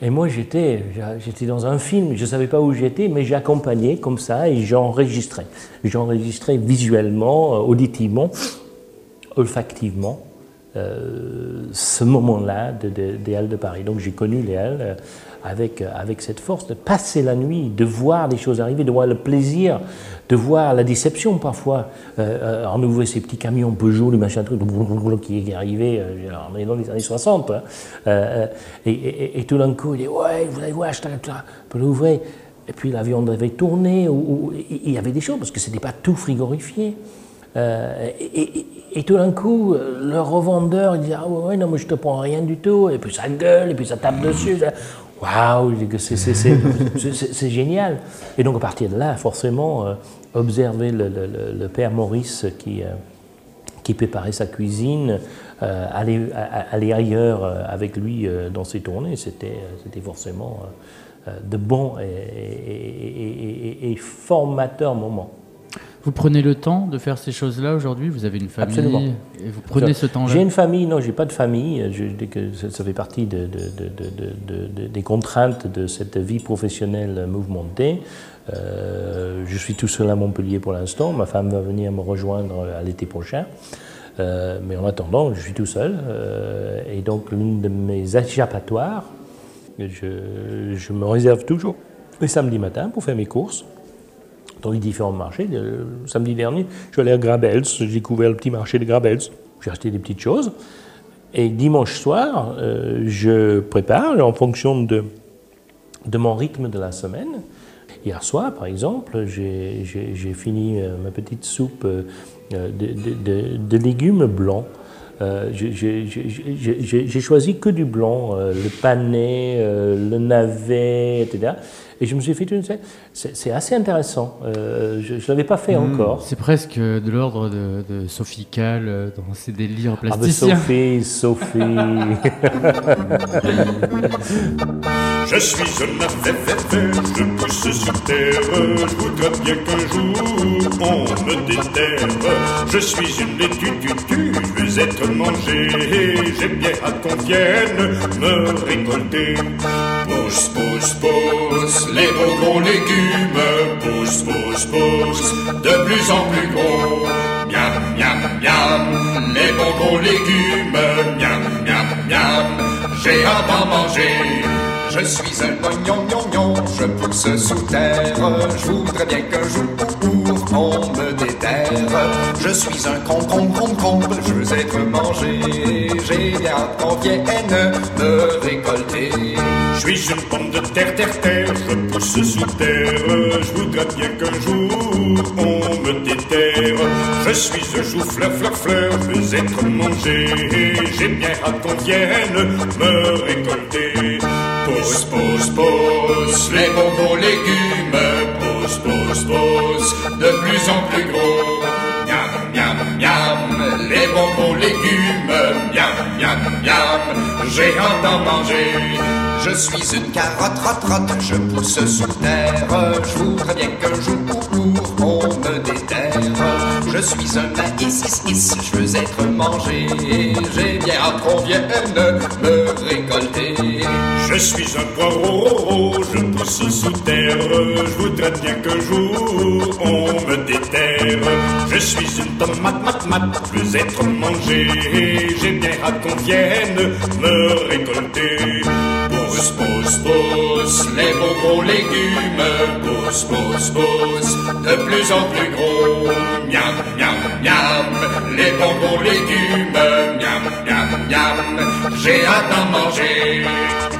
Et moi, j'étais, j'étais dans un film, je ne savais pas où j'étais, mais j'accompagnais comme ça et j'enregistrais. J'enregistrais visuellement, euh, auditivement, olfactivement, euh, ce moment-là de- de- des Halles de Paris. Donc j'ai connu les Halles euh, avec, avec cette force de passer la nuit, de voir les choses arriver, de voir le plaisir, de voir la déception parfois. Euh, euh, on ouvrait ces petits camions Peugeot, les machins trucs qui, qui arrivaient, euh, on est dans les années 60. hein. Euh, euh, et, tout d'un coup, il dit Ouais, vous allez voir, je peux l'ouvrir. Et puis l'avion devait tourner, ou, ou- il y avait des choses, parce que ce n'était pas tout frigorifié. Euh, et, et- tout d'un coup, euh, le revendeur il dit Ah ouais, non, mais je te prends rien du tout. Et puis ça gueule, et puis ça tape dessus. Waouh, c'est- génial. Et donc à partir de là, forcément, euh, observer le, le- le- le père Maurice qui, euh, qui préparait sa cuisine, euh, aller, ailleurs euh, avec lui dans ses tournées, c'était forcément de bons et, et- et- et- et formateurs moments. Vous prenez le temps de faire ces choses-là aujourd'hui? Vous avez une famille Absolument. et vous prenez ce temps-là? J'ai une famille, non, j'ai pas de famille. Je que ça, fait partie de- de- de- de- de- de- de- des contraintes de cette vie professionnelle mouvementée. Euh, je suis tout seul à Montpellier pour l'instant. Ma femme va venir me rejoindre à l'été prochain. Euh, mais en attendant, je suis tout seul. Euh, et donc, l'une de mes échappatoires, je, je me réserve toujours les samedis matins pour faire mes courses dans les différents marchés. Samedi dernier, je suis allé à Grabels, j'ai découvert le petit marché de Grabels. J'ai acheté des petites choses. Et dimanche soir, je prépare en fonction de mon rythme de la semaine. Hier soir, par exemple, j'ai fini euh, ma petite soupe euh, de, de- de- de légumes blancs. Euh, j'ai- choisi que du blanc, euh, le panais, euh, le navet, etc. Et je me suis fait une... C'est c'est assez intéressant. Euh, je ne l'avais pas fait Hmm, encore. C'est presque de l'ordre de, de Sophie Calle euh, dans ses délires Ah, mais plasticiens. Sophie, Sophie. Je suis un affaire, je pousse sous terre. Je voudrais bien qu'un jour on me déterre. Je suis une laitue je veux être mangé. J'ai bien hâte qu'on vienne me récolter. Pousse, pousse, pousse, les beaux légumes. Pousse, pousse, pousse, de plus en plus gros. Miam, miam, miam, les bons gros légumes. Miam, miam, miam, j'ai hâte d'en manger. Je suis un oignon, gnon, gnon, je pousse sous terre. Je voudrais bien qu'un jour on me déterre. Je suis un concombre, concombre, je veux être mangé. J'ai bien hâte qu'on vienne me récolter. Je suis une pomme de terre, terre, terre, je pousse sous terre. Je voudrais bien qu'un jour on me déterre. Je suis un chou fleur, fleur, fleur, je veux être mangé. J'ai bien hâte qu'on vienne me récolter. Pousse, pousse, pousse, les bons gros légumes. Pousse, pousse, pousse, de plus en plus gros. Miam, miam, miam, les bons gros légumes. Miam, miam, miam, j'ai hâte d'en manger. Je suis une carotte, rotte, rotte, je pousse sous terre. Je voudrais bien qu'un jour, on me déterre. Je suis un maïs, je veux être mangé. J'ai bien hâte qu'on vienne me récolter. Je suis un poireau, je pousse sous terre. Je voudrais bien qu'un jour on me déterre. Je suis une tomate, mat, mat, veux être mangé. J'ai bien hâte qu'on vienne me récolter. Pousse, pousse, pousse, les gros légumes. Pousse, pousse, pousse, de plus en plus gros. Miam, miam, miam, les bons légumes. Miam, miam, miam, j'ai hâte d'en manger.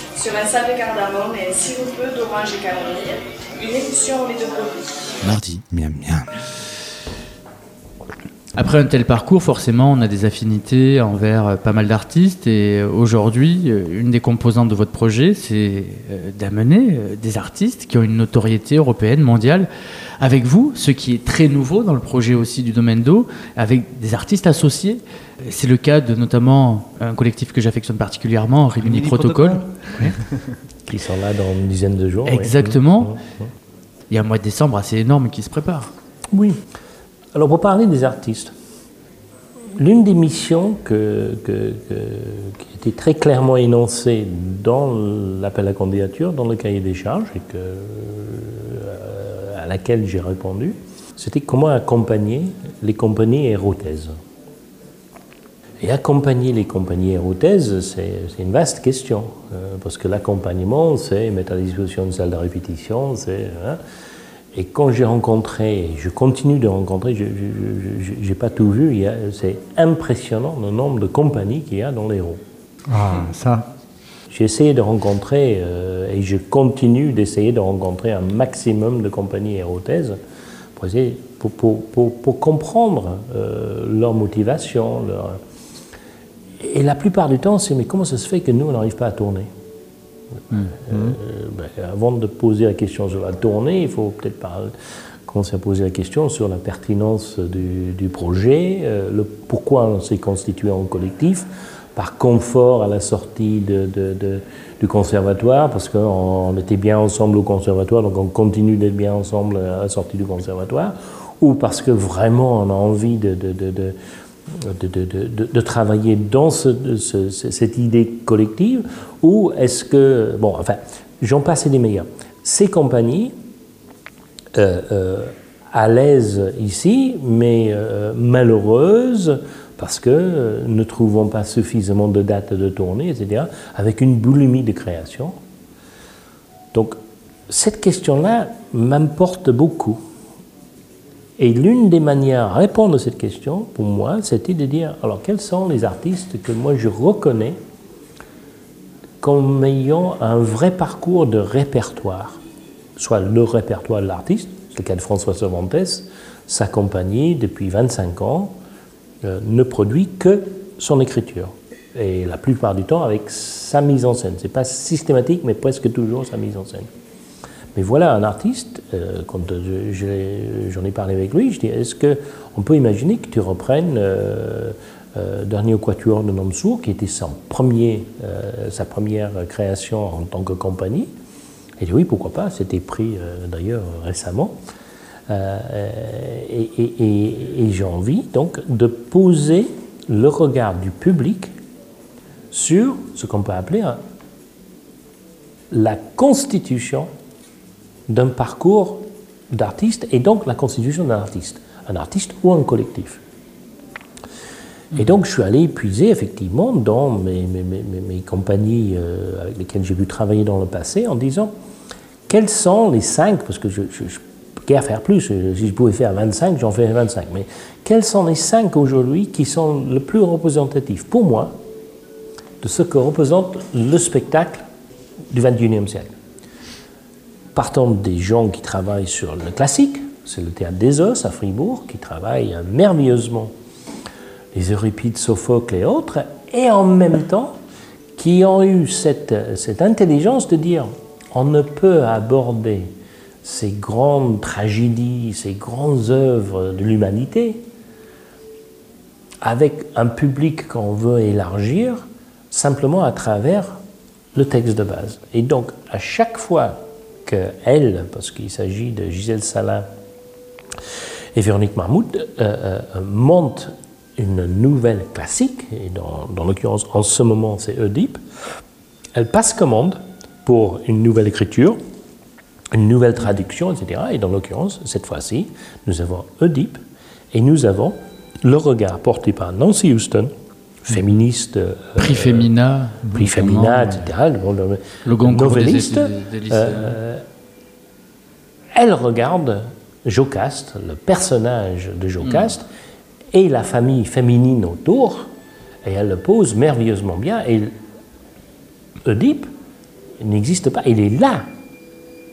sur un sable de cardamome et un sirop peu d'orange et camomille, une au lait de brebis. Mardi, miam miam. Après un tel parcours, forcément, on a des affinités envers euh, pas mal d'artistes. Et aujourd'hui, euh, une des composantes de votre projet, c'est euh, d'amener euh, des artistes qui ont une notoriété européenne, mondiale, avec vous, ce qui est très nouveau dans le projet aussi du domaine d'eau, avec des artistes associés. Euh, C'est le cas de notamment un collectif que j'affectionne particulièrement, Rimini Protocol. Protocol. qui sont là dans une dizaine de jours. oui. Exactement. Il y a un mois de décembre assez énorme qui se prépare. Oui. Alors pour parler des artistes, l'une des missions qui était très clairement énoncée dans l'appel à candidature, dans le cahier des charges, euh, à laquelle j'ai répondu, c'était comment accompagner les compagnies érotaises. Et accompagner les compagnies érotaises, c'est c'est une vaste question, euh, parce que l'accompagnement, c'est mettre à disposition une salle de répétition, c'est... hein. Et quand j'ai rencontré, et je continue de rencontrer, je n'ai pas tout vu, c'est impressionnant le nombre de compagnies qu'il y a dans l'Hérault. Ah, ça. J'ai essayé de rencontrer, euh, et je continue d'essayer de rencontrer un maximum de compagnies érotaises pour, essayer- pour, pour- pour- pour comprendre euh, leur motivation. Leur... Et la plupart du temps, c'est mais comment ça se fait que nous, on n'arrive pas à tourner? Euh, ben, Avant de poser la question sur la tournée, il faut peut-être parler- commencer à poser la question sur la pertinence du, projet, euh, pourquoi on s'est constitué en collectif, par confort à la sortie du conservatoire, parce qu'on était bien ensemble au conservatoire, donc on continue d'être bien ensemble à la sortie du conservatoire, ou parce que vraiment on a envie de, travailler dans ce- ce- ce- cette idée collective, ou est-ce que, bon, enfin, j'en passe et des meilleurs. Ces compagnies, euh, euh, à l'aise ici, mais euh, malheureuses parce que ne trouvant pas suffisamment de dates de tournée, etc., avec une boulimie de création. Donc, cette question-là m'importe beaucoup. Et l'une des manières à répondre à cette question, pour moi, c'était de dire, alors quels sont les artistes que moi je reconnais comme ayant un vrai parcours de répertoire, soit le répertoire de l'artiste, c'est le cas de François Cervantes, sa compagnie, depuis 25 ans, euh, ne produit que son écriture. Et la plupart du temps avec sa mise en scène. Ce n'est pas systématique, mais presque toujours sa mise en scène. Mais voilà un artiste, euh, quand je- je- j'en ai parlé avec lui, je dis est-ce qu'on peut imaginer que tu reprennes euh, euh, Dernier Quatuor de Namsour, qui était euh, sa première création en tant que compagnie Et oui, pourquoi pas, c'était pris euh, d'ailleurs récemment. Euh, et j'ai envie donc de poser le regard du public sur ce qu'on peut appeler la constitution d'un parcours d'artiste et donc la constitution d'un artiste, un artiste ou un collectif. Et donc je suis allé puiser effectivement dans mes, compagnies euh, avec lesquelles j'ai pu travailler dans le passé en disant, quels sont les cinq, parce que je, je, je peux guère faire plus, si je pouvais faire 25, j'en ferais 25, mais quels sont les cinq aujourd'hui qui sont le plus représentatifs pour moi de ce que représente le spectacle du 21e siècle? Partant des gens qui travaillent sur le classique, c'est le théâtre des Os à Fribourg, qui travaille merveilleusement les Euripides, Sophocle et autres, et en même temps qui ont eu cette, intelligence de dire on ne peut aborder ces grandes tragédies, ces grandes œuvres de l'humanité avec un public qu'on veut élargir simplement à travers le texte de base. Et donc, à chaque fois que elle, parce qu'il s'agit de Gisèle Salin et Véronique Marmout, euh, euh, montent une nouvelle classique, et dans, dans l'occurrence en ce moment c'est Oedipe, elle passe commande pour une nouvelle écriture, une nouvelle traduction, etc. Et dans l'occurrence, cette fois-ci, nous avons Oedipe et nous avons le regard porté par Nancy Houston, féministe, euh, Prix Femina, prix Femina, etc. Le, le- des- novelliste. des- des lycéens. euh, elle regarde Jocaste, le personnage de Jocaste, et la famille féminine autour, et elle le pose merveilleusement bien. Et Oedipe n'existe pas, il est là,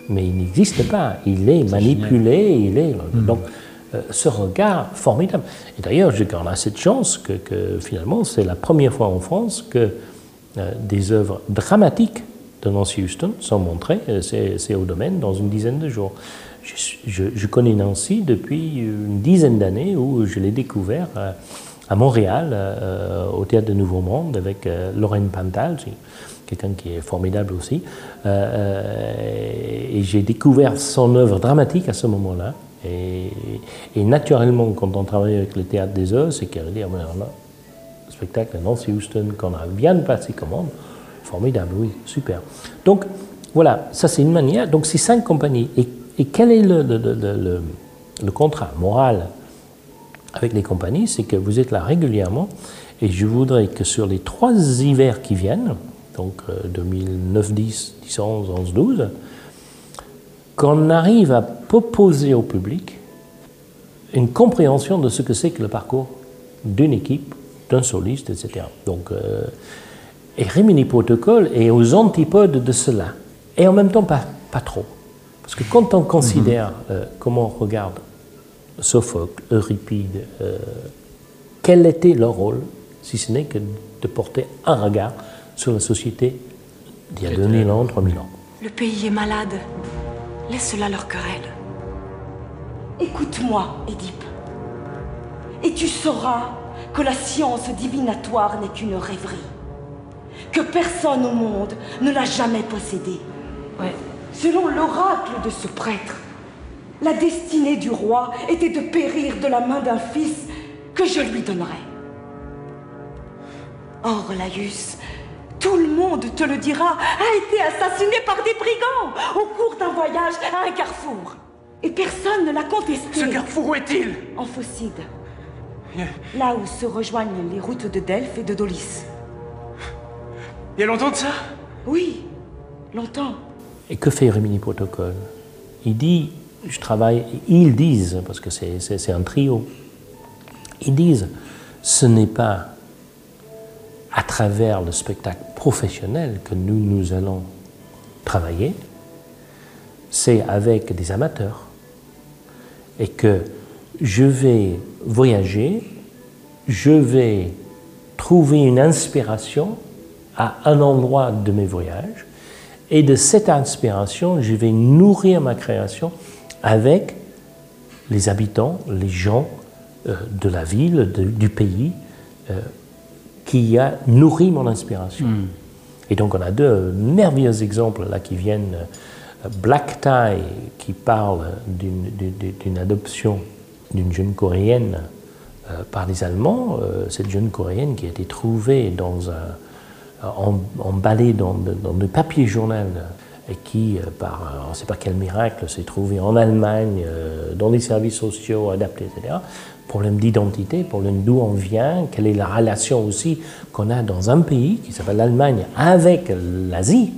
mais il n'existe pas. Il est manipulé, il est. Donc, euh, ce regard formidable. Et d'ailleurs, j'ai quand même cette chance que, que finalement, c'est la première fois en France que euh, des œuvres dramatiques de Nancy Houston sont montrées. Euh, c'est au domaine dans une dizaine de jours. Je, connais Nancy depuis une dizaine d'années où je l'ai découvert à Montréal, euh, au Théâtre de Nouveau Monde, avec euh, Lorraine Pantal, quelqu'un qui est formidable aussi. Euh, euh, et j'ai découvert son œuvre dramatique à ce moment-là. Et, naturellement, quand on travaille avec le Théâtre des Œuvres, c'est ben, on a le spectacle de Nancy Houston qu'on a vient de passer commande. Formidable, oui, super. Donc, voilà, ça c'est une manière. Donc, c'est cinq compagnies. Et, et quel est le, contrat moral avec les compagnies C'est que vous êtes là régulièrement. Et je voudrais que sur les trois hivers qui viennent, donc euh, 2009, 10, 10, 11, 11, 12, qu'on arrive à proposer au public une compréhension de ce que c'est que le parcours d'une équipe, d'un soliste, etc. Donc, euh, et Rimini Protocol est aux antipodes de cela. Et en même temps, pas trop. Parce que quand on considère euh, comment on regarde Sophocle, Euripide, euh, quel était leur rôle, si ce n'est que de porter un regard sur la société d'il y a 2000 ans, 3000 ans. Le pays est malade. Laisse-la leur querelle. Écoute-moi, Édipe. Et tu sauras que la science divinatoire n'est qu'une rêverie. Que personne au monde ne l'a jamais possédée. Selon l'oracle de ce prêtre, la destinée du roi était de périr de la main d'un fils que je lui donnerais. Or, Laius, tout le monde te le dira, a été assassiné par des brigands au cours d'un voyage à un carrefour. Et personne ne l'a contesté. Ce carrefour où est-il? En Phocide. Là où se rejoignent les routes de Delphes et de Dolis. Il y a longtemps de ça? Oui, longtemps. Et que fait Rimini Protocol Il dit, je travaille, ils disent, parce que c'est- un trio, ils disent, ce n'est pas à travers le spectacle professionnel que nous, nous allons travailler, c'est avec des amateurs. Et que je vais voyager, je vais trouver une inspiration à un endroit de mes voyages, et de cette inspiration, je vais nourrir ma création avec les habitants, les gens euh, de la ville, de- du pays, euh, qui a nourri mon inspiration. Et donc on a deux merveilleux exemples là qui viennent. Euh, Black Tie, qui parle d'une- adoption d'une jeune coréenne euh, par les Allemands. Cette jeune coréenne qui a été trouvée dans un, en- emballée dans, dans papier journal et qui, euh, par euh, on ne sait pas quel miracle, s'est trouvée en Allemagne, euh, dans les services sociaux adaptés, etc. Problème d'identité, problème d'où on vient, quelle est la relation aussi qu'on a dans un pays qui s'appelle l'Allemagne avec l'Asie.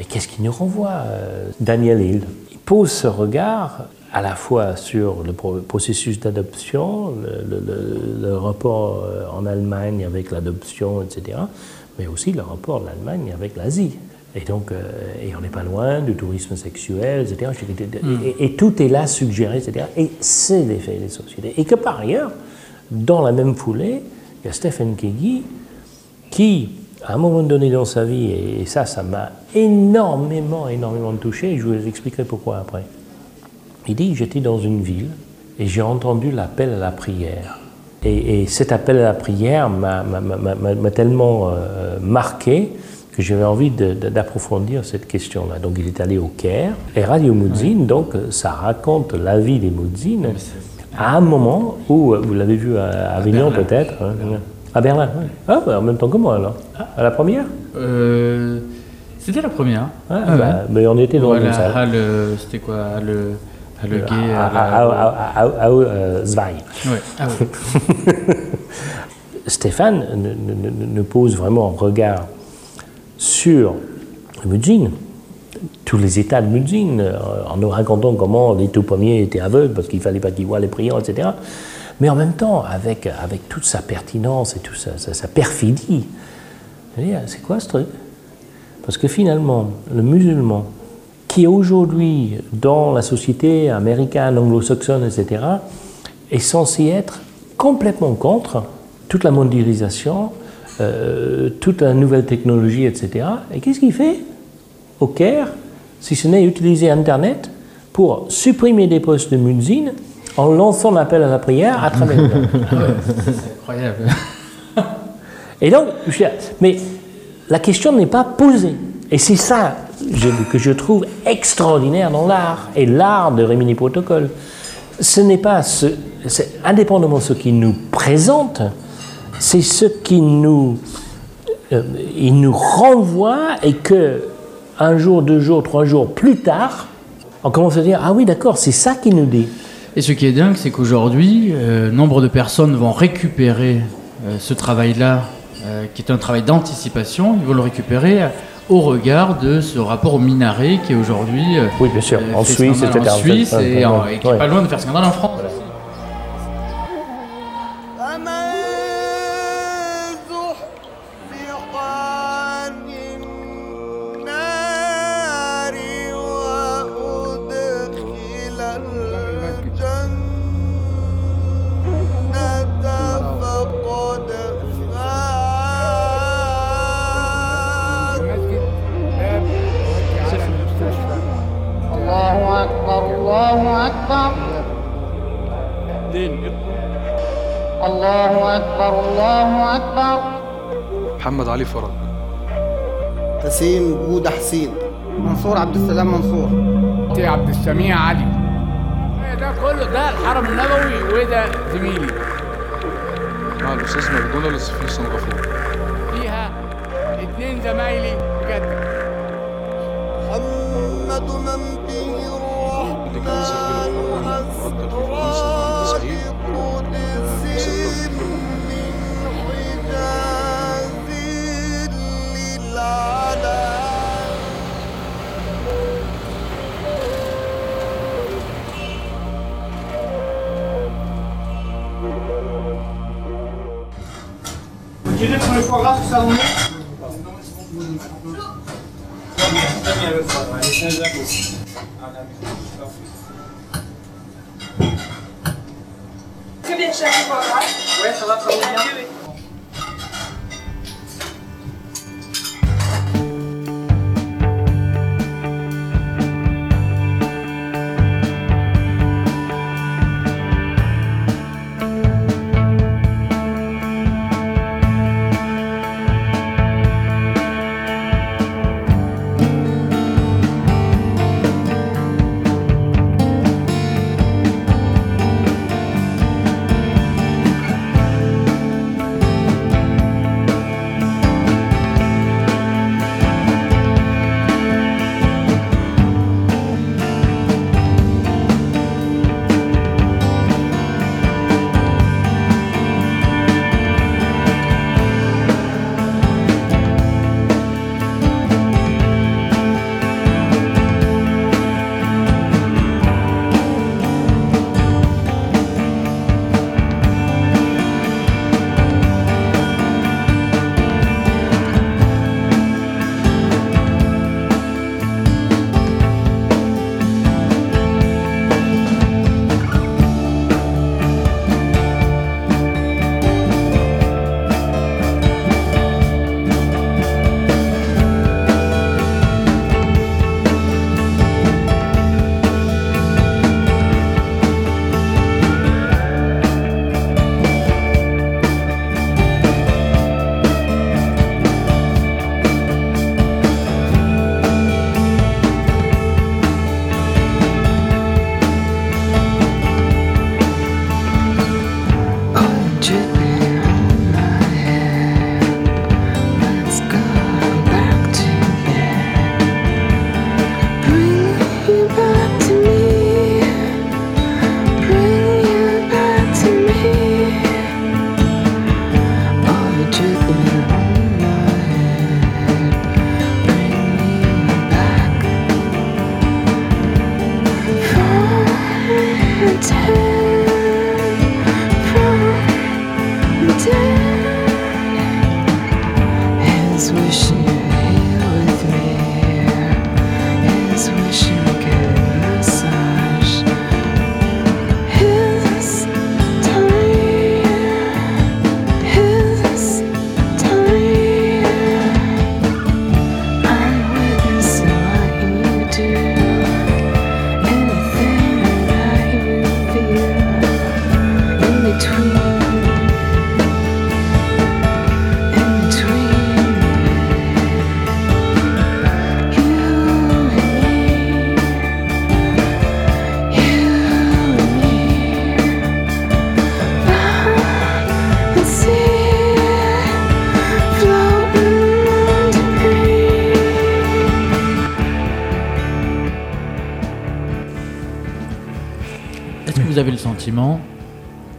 Et qu'est-ce qui nous renvoie euh, Daniel Hill? Il pose ce regard à la fois sur le pro- processus d'adoption, le, le- le- le rapport euh, en Allemagne avec l'adoption, etc., mais aussi le rapport de l'Allemagne avec l'Asie. Et donc, euh, et on n'est pas loin du tourisme sexuel, etc. Et, et tout est là suggéré, etc. Et c'est l'effet des sociétés. Et que par ailleurs, dans la même foulée, il y a Stephen Kegi qui, à un moment donné dans sa vie, et ça, ça m'a énormément, énormément touché, et je vous expliquerai pourquoi après. Il dit, j'étais dans une ville et j'ai entendu l'appel à la prière. Et, et cet appel à la prière m'a tellement euh, marqué que j'avais envie d'approfondir cette question-là. Donc il est allé au Caire. Et Radio Moudzine, donc, ça raconte la vie des Moudzines à un moment où, euh, vous l'avez vu à Avignon peut-être, hein, à Berlin. ouais. Ah, bah, en même temps que moi alors. À la première Euh, C'était la première. Ah, Ah ouais. bah, mais on était dans Voilà, une salle. Halle, euh, C'était quoi Halle, Ah ouais. Stéphane ne, pose vraiment un regard sur le Mudzin, tous les états de Mudzin, euh, en nous racontant comment les tout premiers étaient aveugles parce qu'il ne fallait pas qu'ils voient les priants, etc. Mais en même temps, avec, avec toute sa pertinence et toute sa, sa- sa perfidie, c'est quoi ce truc? Parce que finalement, le musulman, qui aujourd'hui, dans la société américaine, anglo-saxonne, etc., est censé être complètement contre toute la mondialisation, euh, toute la nouvelle technologie, etc. Et qu'est-ce qu'il fait au Caire, si ce n'est utiliser Internet pour supprimer des postes de muezzin en lançant l'appel à la prière à travers le monde? C'est incroyable. Et donc, mais la question n'est pas posée. Et c'est ça que je trouve extraordinaire dans l'art, et l'art de Rimini Protocol. Ce n'est pas ce, indépendamment de ce qui nous présente, c'est ce qui nous, euh, il nous renvoie et que un jour, deux jours, trois jours plus tard, on commence à dire ah oui d'accord, c'est ça qu'il nous dit. Et ce qui est dingue, c'est qu'aujourd'hui, euh, nombre de personnes vont récupérer euh, ce travail-là, qui est un travail d'anticipation, ils vont le récupérer au regard de ce rapport minaret qui est aujourd'hui euh, oui, euh, en Suisse. En Suisse et, qui n'est pas loin de faire scandale en France. أكبر محمد علي فرج. تسيم جودة حسين. منصور عبد السلام منصور. عبد السميع علي. ده كله ده الحرم النبوي وده زميلي. مع الأستاذ ماكدونالدز في سنغافورة. فيها اتنين زمايلي. Foie sur Très bien, chef, foie gras. Ouais, ça va, ça va bien.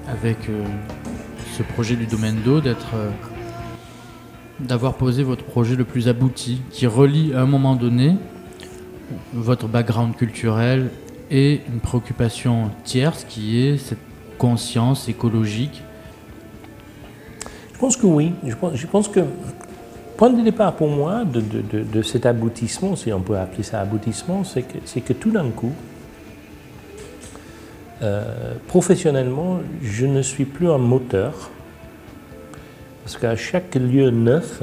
Avec euh, ce projet du domaine d'eau, d'être, euh, d'avoir posé votre projet le plus abouti, qui relie à un moment donné votre background culturel et une préoccupation tierce qui est cette conscience écologique Je pense que oui. Je pense, je pense que point de départ pour moi de, cet aboutissement, si on peut appeler ça aboutissement, c'est que tout d'un coup, euh, professionnellement, je ne suis plus un moteur. Parce qu'à chaque lieu neuf,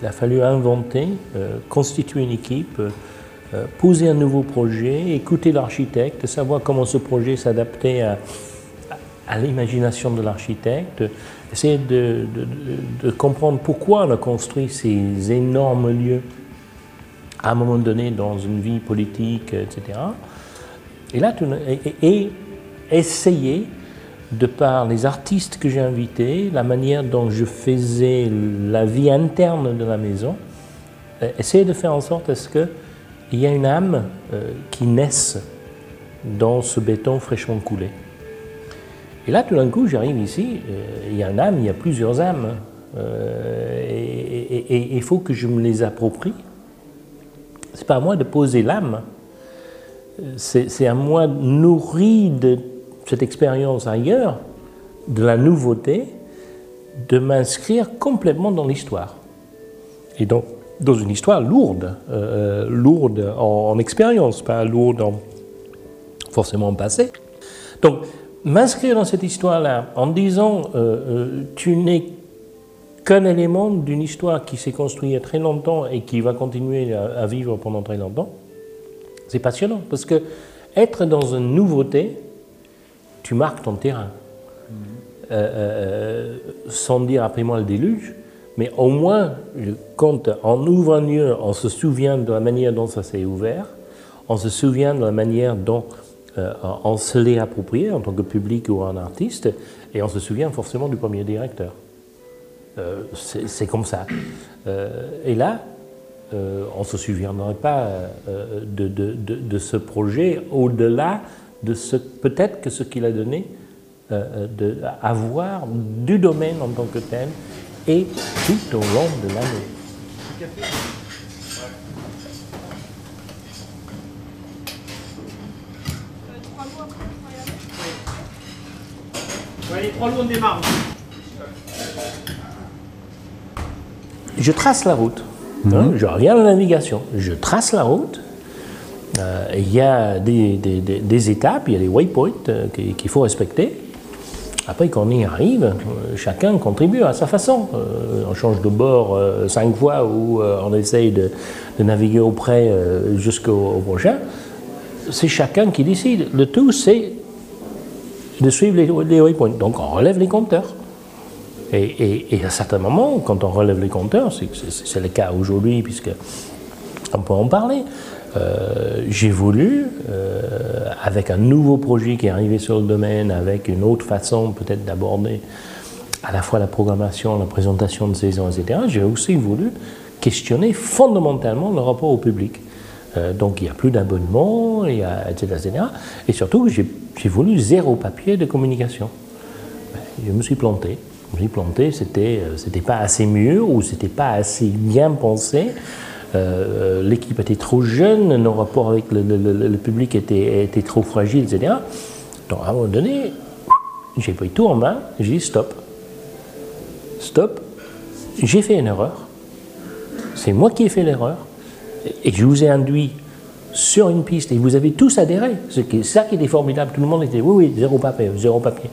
il a fallu inventer, euh, constituer une équipe, euh, poser un nouveau projet, écouter l'architecte, savoir comment ce projet s'adaptait à, l'imagination de l'architecte, essayer de, comprendre pourquoi on a construit ces énormes lieux à un moment donné dans une vie politique, etc. Et là, essayer, de par les artistes que j'ai invités, la manière dont je faisais la vie interne de la maison, euh, essayer de faire en sorte à ce qu'il y ait une âme euh, qui naisse dans ce béton fraîchement coulé. Et là, tout d'un coup, j'arrive ici, euh, il y a une âme, il y a plusieurs âmes, et il faut que je me les approprie. C'est pas à moi de poser l'âme, c'est c'est à moi, nourri de cette expérience ailleurs, de la nouveauté, de m'inscrire complètement dans l'histoire. Et donc, dans une histoire lourde, euh, lourde en, en expérience, pas lourde en, forcément en passé. Donc, m'inscrire dans cette histoire-là en disant euh, euh, tu n'es qu'un élément d'une histoire qui s'est construite il y a très longtemps et qui va continuer à vivre pendant très longtemps, c'est passionnant parce que être dans une nouveauté, tu marques ton terrain. Euh, euh, sans dire après moi le déluge, mais au moins, quand on ouvre un lieu, on se souvient de la manière dont ça s'est ouvert, on se souvient de la manière dont euh, on se l'est approprié en tant que public ou un artiste, et on se souvient forcément du premier directeur. Euh, c'est comme ça. Euh, et là, euh, on ne se souviendrait pas euh, de- de- de ce projet au-delà de ce peut-être que ce qu'il a donné euh, euh, de avoir du domaine en tant que tel et tout au long de l'année. Les trois lots, on démarre. Je trace la route. hein, je regarde la navigation. Je trace la route. Euh, Il y a des, étapes, il y a des waypoints euh, qu'il faut respecter. Après, quand on y arrive, euh, chacun contribue à sa façon. On change de bord cinq fois ou on essaye de, de naviguer au près euh, jusqu'au au prochain. C'est chacun qui décide. Le tout, c'est de suivre les, waypoints. Donc, on relève les compteurs. Et, et- et à certains moments, quand on relève les compteurs, c'est le cas aujourd'hui, puisque on peut en parler, euh, j'ai voulu, euh, avec un nouveau projet qui est arrivé sur le domaine, avec une autre façon peut-être d'aborder à la fois la programmation, la présentation de saison, etc., j'ai aussi voulu questionner fondamentalement le rapport au public. Euh, donc il n'y a plus d'abonnement, etc., etc. Et surtout, j'ai voulu zéro papier de communication. Ben, Je me suis planté. Je me suis planté, c'était pas assez mûr ou c'était pas assez bien pensé. Euh, L'équipe était trop jeune, nos rapports avec le, le- le- le public étaient, étaient trop fragiles, etc. Donc à un moment donné, j'ai pris tout en main, j'ai dit stop. Stop, j'ai fait une erreur. C'est moi qui ai fait l'erreur. Et je vous ai induit sur une piste et vous avez tous adhéré. C'est ça qui était formidable. Tout le monde était oui, oui, zéro papier, zéro papier.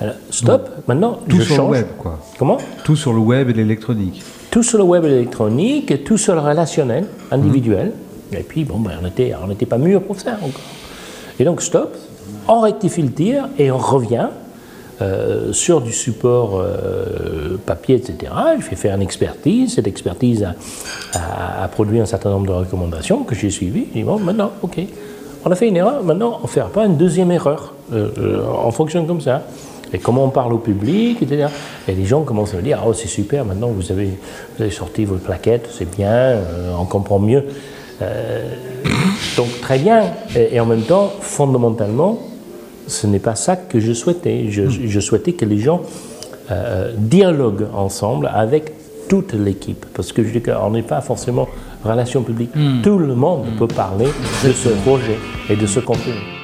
Alors, stop, maintenant Tout je sur change. le web, quoi. Comment? Tout sur le web et l'électronique. Tout sur le web électronique, tout sur le relationnel, individuel. Et puis, bon, ben, on n'était on pas mûr pour ça encore. Et donc, stop, on rectifie le tir et on revient euh, sur du support euh, papier, etc. Je fais faire une expertise. Cette expertise a, a- a produit un certain nombre de recommandations que j'ai suivies. Je dis, bon, maintenant, OK. On a fait une erreur, maintenant, on ne fera pas une deuxième erreur. Euh, on fonctionne comme ça. Et comment on parle au public, etc. Et les gens commencent à me dire, oh c'est super, maintenant vous avez, vous avez sorti vos plaquettes, c'est bien, euh, on comprend mieux. Euh, donc très bien. Et, et en même temps, fondamentalement, ce n'est pas ça que je souhaitais. Je, je souhaitais que les gens euh, dialoguent ensemble avec toute l'équipe. Parce que je dis qu'on n'est pas forcément relation publique. Tout le monde peut parler de ce projet et de ce contenu.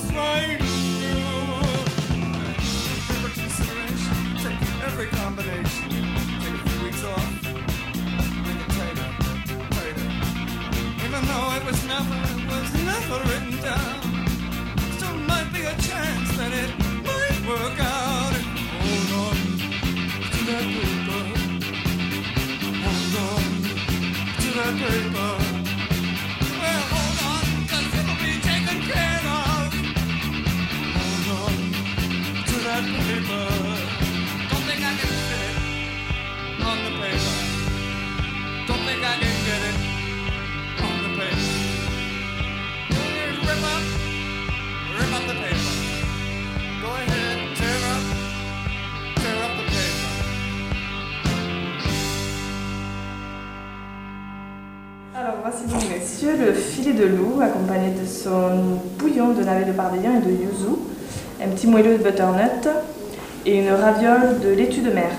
Christ name. Le filet de loup accompagné de son bouillon de navet de pardillon et de yuzu, un petit moelleux de butternut et une raviole de laitue de mer.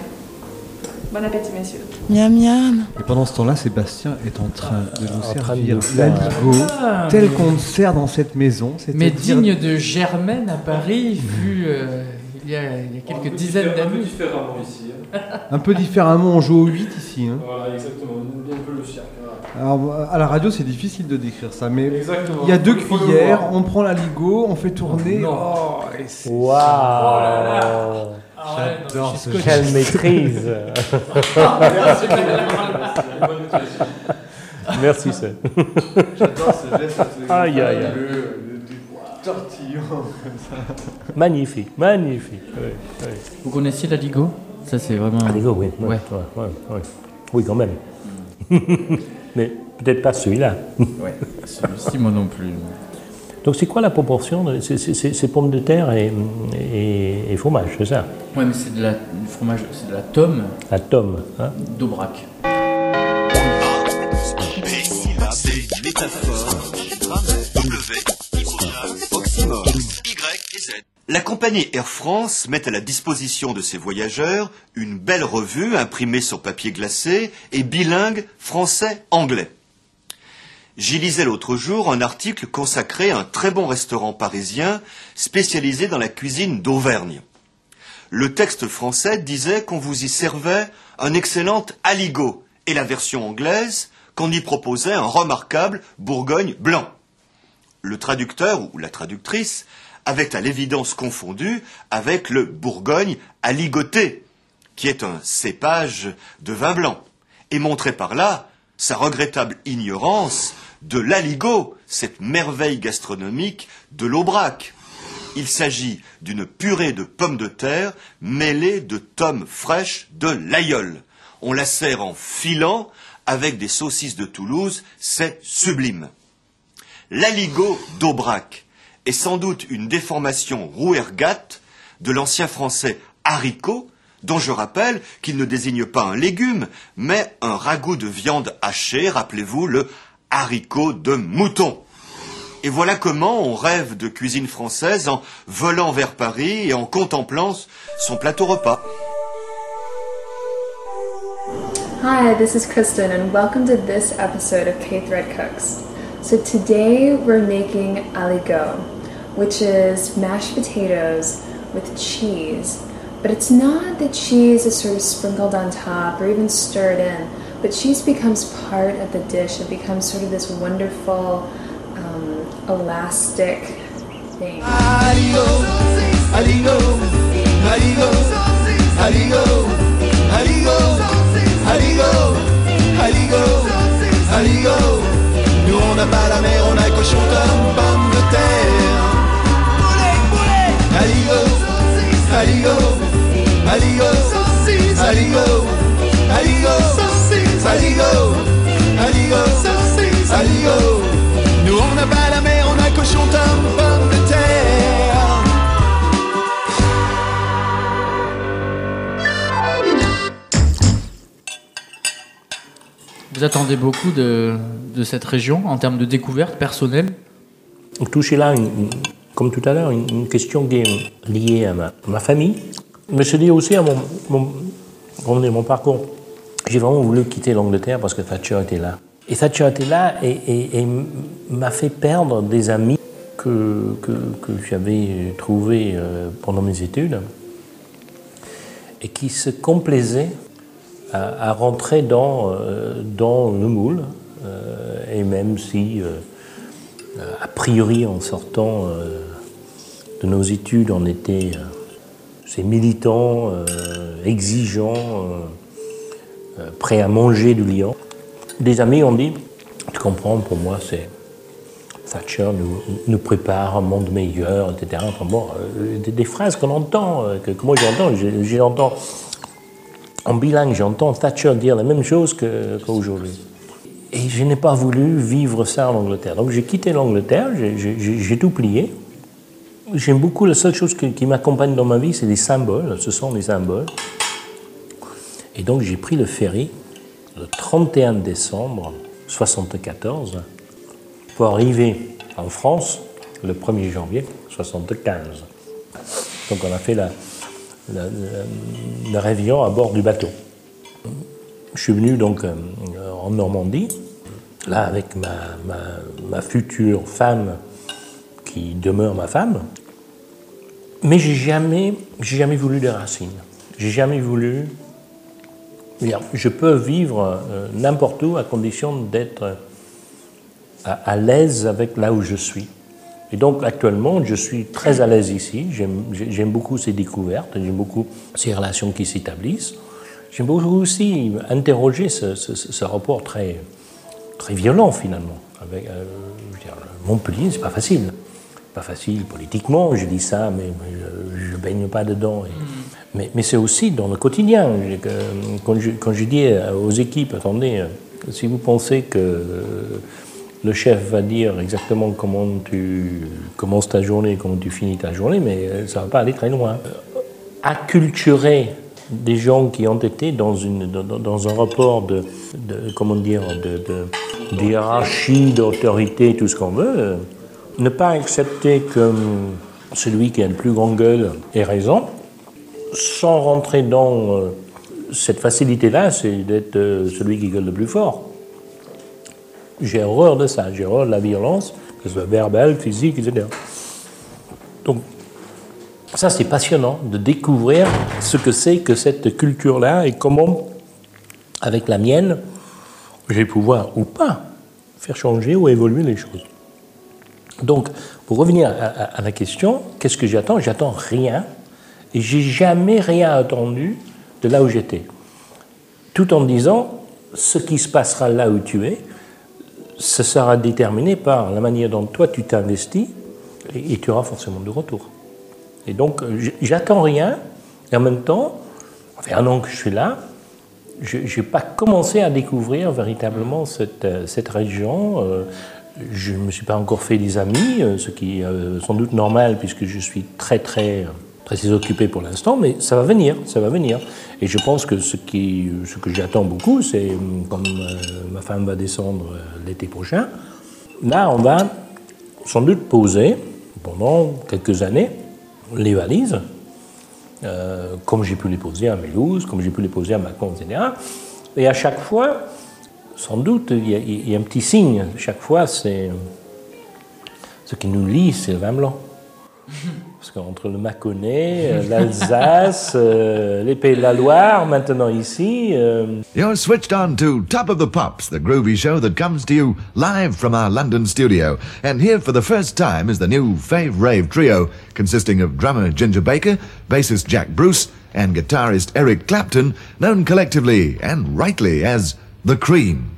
Bon appétit messieurs. Miam miam. Et pendant ce temps-là, Sébastien est en train de nous de servir l'aligot Ah, tel mais- qu'on le sert dans cette maison. Mais digne de Germaine à Paris, vu euh, il, y a, il y a quelques dizaines d'années. différemment ici. hein. Un peu différemment, on joue au 8 ici. hein. Voilà, exactement. On aime bien un peu le cirque. Alors, à la radio, c'est difficile de décrire ça, mais Exactement. il y a deux Faut- faut le cuillères, voir. on prend l'aligot, on fait tourner. Non. Oh, et c'est- Waouh Ah ouais, non, J'adore ce jeu. Quelle maîtrise Merci, merci, bonne maîtrise. Merci, c'est. J'adore ce geste. Aïe, aïe, aïe. Le- le- le- Tortillon, comme ça. Magnifique, magnifique. oui, oui. Vous connaissiez l'aligot Ça, c'est vraiment. Aligot, oui. Ouais. ouais, ouais, ouais. Oui, quand même. Mais peut-être pas celui-là. Ouais, celui-ci, moi non plus. Donc c'est quoi la proportion de- C'est- pommes de terre et, et- et fromage, c'est ça Ouais, mais c'est de la fromage, c'est de la tome La tome. Hein d'Aubrac. C, La compagnie Air France met à la disposition de ses voyageurs une belle revue imprimée sur papier glacé et bilingue français-anglais. J'y lisais l'autre jour un article consacré à un très bon restaurant parisien spécialisé dans la cuisine d'Auvergne. Le texte français disait qu'on vous y servait un excellent aligot et la version anglaise qu'on y proposait un remarquable Bourgogne blanc. Le traducteur ou la traductrice avait à l'évidence confondu avec le Bourgogne aligoté, qui est un cépage de vin blanc, et montrait par là sa regrettable ignorance de l'aligot, cette merveille gastronomique de l'Aubrac. Il s'agit d'une purée de pommes de terre mêlée de tomes fraîches de l'aïeul. On la sert en filant avec des saucisses de Toulouse, c'est sublime. L'aligot d'Aubrac est sans doute une déformation rouergate de l'ancien français haricot, dont je rappelle qu'il ne désigne pas un légume, mais un ragoût de viande hachée, rappelez-vous le haricot de mouton. Et voilà comment on rêve de cuisine française en volant vers Paris et en contemplant son plateau repas. Hi, this is Kristen, and welcome to this episode of K Thread Cooks. So, today we're making aligot, which is mashed potatoes with cheese. But it's not that cheese is sort of sprinkled on top or even stirred in, but cheese becomes part of the dish. It becomes sort of this wonderful, um, elastic thing. Aligo, aligo, aligo, aligo, aligo, aligo, aligo. N'a pas la mer, on a cochon comme pomme de terre. Aligo, aligo, aligo, aligo, aligo, aligo, aligo, aligo. Nous on n'a pas la mer, on a cochon comme pomme de terre. Vous attendez beaucoup de, cette région en termes de découverte personnelle Vous touchez là, comme tout à l'heure, une, question qui est liée à ma, famille, mais c'est lié aussi à mon, mon, mon parcours. J'ai vraiment voulu quitter l'Angleterre parce que Thatcher était là. Et Thatcher était là et m'a fait perdre des amis que, que, que j'avais trouvés euh, pendant mes études et qui se complaisaient à, rentrer dans, euh, dans le moule. euh, et même si, euh, a priori, en sortant de nos études, on était ces militants, exigeants, prêts à manger du lion. Des amis ont dit, tu comprends, pour moi, c'est Thatcher nous, nous prépare un monde meilleur, etc. Bon, des, phrases qu'on entend, que, que moi j'entends, j'entends en bilingue, j'entends Thatcher dire la même chose qu'aujourd'hui. Et je n'ai pas voulu vivre ça en Angleterre. Donc j'ai quitté l'Angleterre, j'ai- tout plié. J'aime beaucoup, la seule chose qui, m'accompagne dans ma vie, c'est les symboles. Ce sont des symboles. Et donc j'ai pris le ferry le 31 décembre 1974 pour arriver en France le 1er janvier 1975. Donc on a fait la- le réveillon à bord du bateau. Je suis venu donc euh, en Normandie, là avec ma, ma, future femme qui demeure ma femme. Mais j'ai jamais, jamais voulu des racines. J'ai jamais voulu. Je peux vivre euh, n'importe où à condition d'être à l'aise avec là où je suis. Et donc actuellement, je suis très à l'aise ici. J'aime j'ai- j'aime beaucoup ces découvertes, j'aime beaucoup ces relations qui s'établissent. J'aime beaucoup aussi interroger ce, ce- ce- ce rapport très, très violent finalement. Avec, euh, je veux dire, Montpellier, c'est pas facile. pas facile politiquement, je dis ça, mais mais je ne baigne pas dedans. Et- mais mais c'est aussi dans le quotidien. Je, quand je dis aux équipes, attendez, euh, si vous pensez que euh, le chef va dire exactement comment tu commences ta journée, comment tu finis ta journée, mais euh, ça ne va pas aller très loin. Acculturer des gens qui ont été dans, un rapport de, de- comment dire, de, hiérarchie, d'autorité, tout ce qu'on veut, euh, ne pas accepter que hum, celui qui a le plus grand gueule ait raison, sans rentrer dans euh, cette facilité-là, c'est d'être euh, celui qui gueule le plus fort. J'ai horreur de ça, j'ai horreur de la violence, que ce soit verbale, physique, etc. Donc, ça, c'est passionnant de découvrir ce que c'est que cette culture-là et comment, avec la mienne, je vais pouvoir ou pas faire changer ou évoluer les choses. Donc, pour revenir à, la question, qu'est-ce que j'attends? J'attends rien et j'ai jamais rien attendu de là où j'étais. Tout en disant, ce qui se passera là où tu es, ce sera déterminé par la manière dont toi tu t'investis et, tu auras forcément de retour. Et donc, j'attends rien, et en même temps, ça fait un an que je suis là, je n'ai pas commencé à découvrir véritablement cette, euh, cette région. euh, Je ne me suis pas encore fait des amis, euh, ce qui est sans doute normal puisque je suis très très très occupé pour l'instant, mais ça va venir, ça va venir. Et je pense que ce, que j'attends beaucoup, c'est hum, comme euh, ma femme va descendre euh, l'été prochain, là on va sans doute poser pendant quelques années les valises, euh, comme j'ai pu les poser à Mélouse, comme j'ai pu les poser à Macon, etc. Et à chaque fois, sans doute, il y y a un petit signe. Chaque fois, c'est ce qui nous lie, c'est le vin blanc. Parce qu'entre le Mâconnais, euh, l'Alsace, euh, les Pays de la Loire, maintenant ici, euh, You're switched on to Top of the Pops, the groovy show that comes to you live from our London studio. And here for the first time is the new Fave Rave trio, consisting of drummer Ginger Baker, bassist Jack Bruce, and guitarist Eric Clapton, known collectively and rightly as The Cream.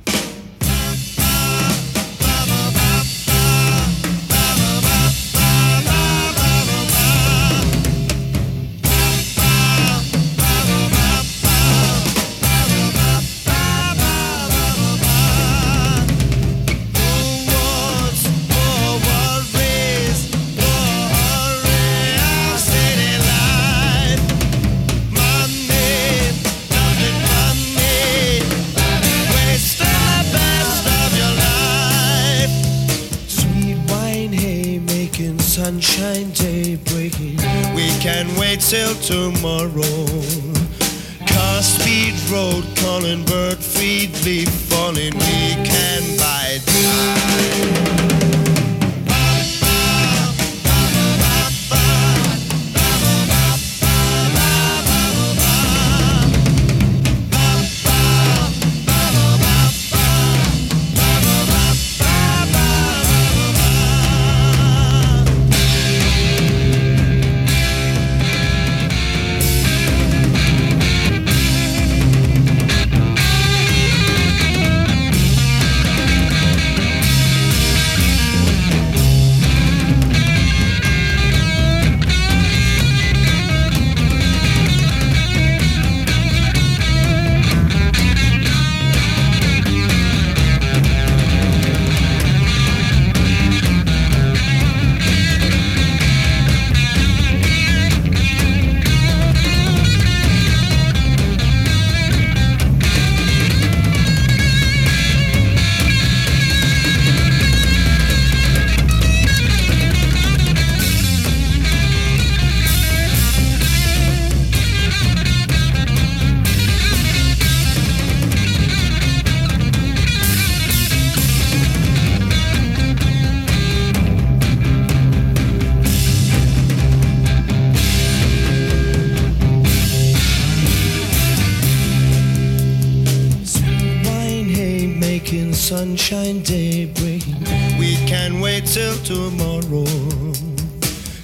Sunshine, day breaking. We can wait till tomorrow.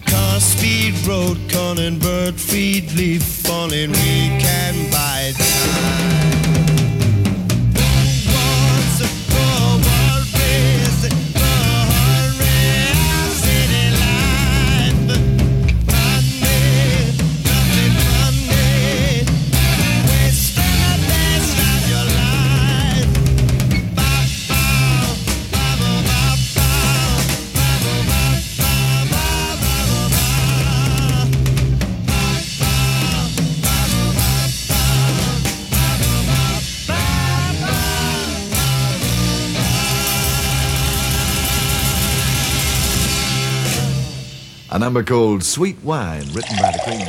Car speed road, calling bird feed, leaf falling. We can buy a number called Sweet Wine, written by the Queen's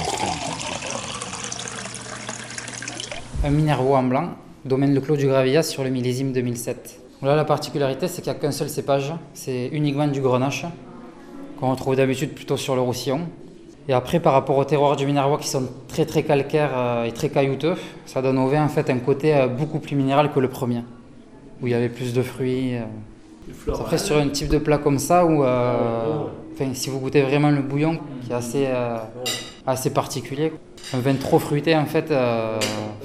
Un Minervois en blanc, domaine Le Clos du Gravillas sur le millésime 2007. Là, la particularité, c'est qu'il n'y a qu'un seul cépage, c'est uniquement du grenache, qu'on retrouve d'habitude plutôt sur le Roussillon. Et après, par rapport au terroir du Minervois qui sont très très calcaires euh, et très caillouteux, ça donne au vin en fait un côté euh, beaucoup plus minéral que le premier, où il y avait plus de fruits. euh. Après, sur un type de plat comme ça, où euh, enfin, si vous goûtez vraiment le bouillon, qui est assez, euh, assez particulier, un vin trop fruité, en fait, euh,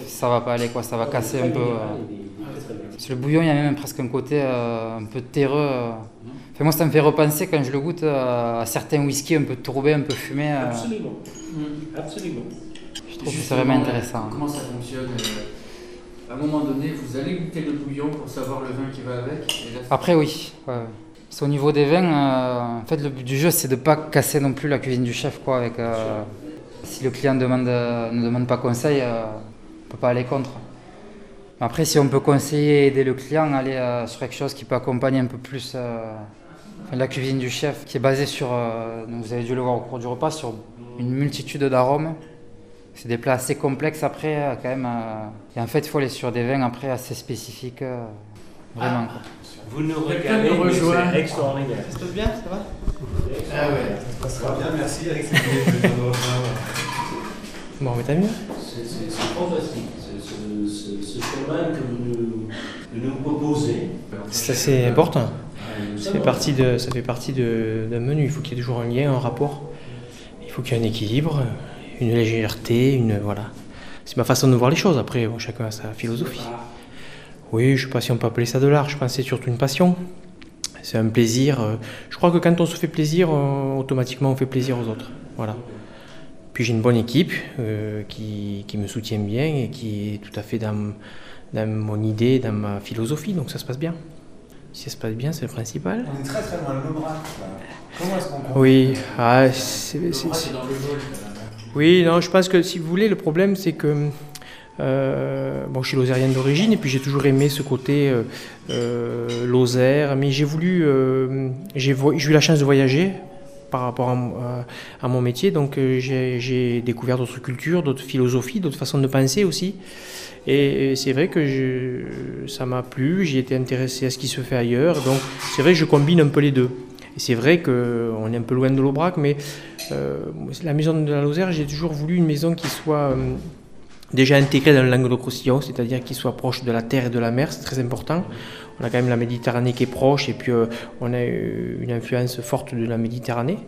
ça va pas aller, quoi, ça va casser un peu. euh. Sur le bouillon, il y a même presque un côté euh, un peu terreux. euh. Enfin, moi, ça me fait repenser quand je le goûte euh, à certains whiskies un peu tourbés, un peu fumés. euh. Absolument. Absolument. Je trouve que c'est vraiment intéressant. Comment ça fonctionne euh, À un moment donné, vous allez goûter le bouillon pour savoir le vin qui va avec. et là, Après, oui. ouais, au niveau des vins, euh, en fait, le but du jeu, c'est de ne pas casser non plus la cuisine du chef. Quoi, avec, euh, si le client demande, euh, ne demande pas conseil, on ne peut pas aller contre. Après, si on peut conseiller et aider le client, aller euh, sur quelque chose qui peut accompagner un peu plus euh, la cuisine du chef, qui est basée sur, euh, vous avez dû le voir au cours du repas, sur une multitude d'arômes. C'est des plats assez complexes après, quand même. et en fait, il faut aller sur des vins après assez spécifiques, vraiment. quoi. Vous nous regardez, c'est extraordinaire. Ça se passe bien, ça va Ah ouais. Ça se passe bien, merci Alex. Bon, mais t'as mieux C'est c'est- c'est fantastique, ce, ce, chemin que vous nous, nous proposez. C'est assez important. nous Ça fait partie, de, ça fait partie de- d'un menu. Il faut qu'il y ait toujours un lien, un rapport. Il faut qu'il y ait un équilibre, une légèreté, une voilà. C'est ma façon de voir les choses. Après, bon, chacun a sa philosophie. Oui, je ne sais pas si on peut appeler ça de l'art. Je pense que c'est surtout une passion. C'est un plaisir. euh, Je crois que quand on se fait plaisir, euh, automatiquement on fait plaisir aux autres. Voilà. Puis j'ai une bonne équipe euh, qui, qui me soutient bien et qui est tout à fait dans, dans mon idée, dans ma philosophie. Donc ça se passe bien. Si ça se passe bien, c'est le principal. On est très très loin de là. Comment est-ce qu'on Oui, ah, c'est- oui, non, je pense que si vous voulez, le problème c'est que euh, bon, je suis lozérien d'origine et puis j'ai toujours aimé ce côté euh, euh, Lozère, mais j'ai voulu, euh, j'ai eu la chance de voyager par rapport à, mon- métier, donc j'ai découvert d'autres cultures, d'autres philosophies, d'autres façons de penser aussi. Et c'est vrai que ça m'a plu, j'ai été intéressé à ce qui se fait ailleurs, donc c'est vrai que je combine un peu les deux. Et c'est vrai qu'on est un peu loin de l'Aubrac, mais la maison de la Lozère, j'ai toujours voulu une maison qui soit déjà intégrée dans le Languedoc-Roussillon, c'est-à-dire qui soit proche de la terre et de la mer, c'est très important. On a quand même la Méditerranée qui est proche, et puis euh, on a euh, une influence forte de la Méditerranée.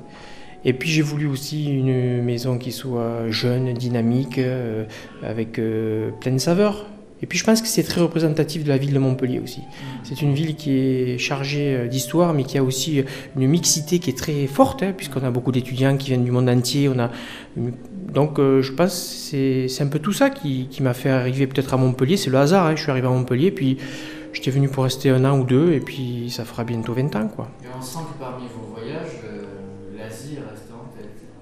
Et puis j'ai voulu aussi une maison qui soit jeune, dynamique, euh, avec euh, plein de saveurs. Et puis je pense que c'est très représentatif de la ville de Montpellier aussi. C'est une ville qui est chargée euh, d'histoire, mais qui a aussi une mixité qui est très forte, hein, puisqu'on a beaucoup d'étudiants qui viennent du monde entier. Une- Donc euh, je pense que c'est un peu tout ça qui, m'a fait arriver peut-être à Montpellier. C'est le hasard, hein. je suis arrivé à Montpellier, puis j'étais venu pour rester un an ou deux, et puis ça fera bientôt 20 ans. quoi. Et on sent que parmi vos voyages, euh, l'Asie reste.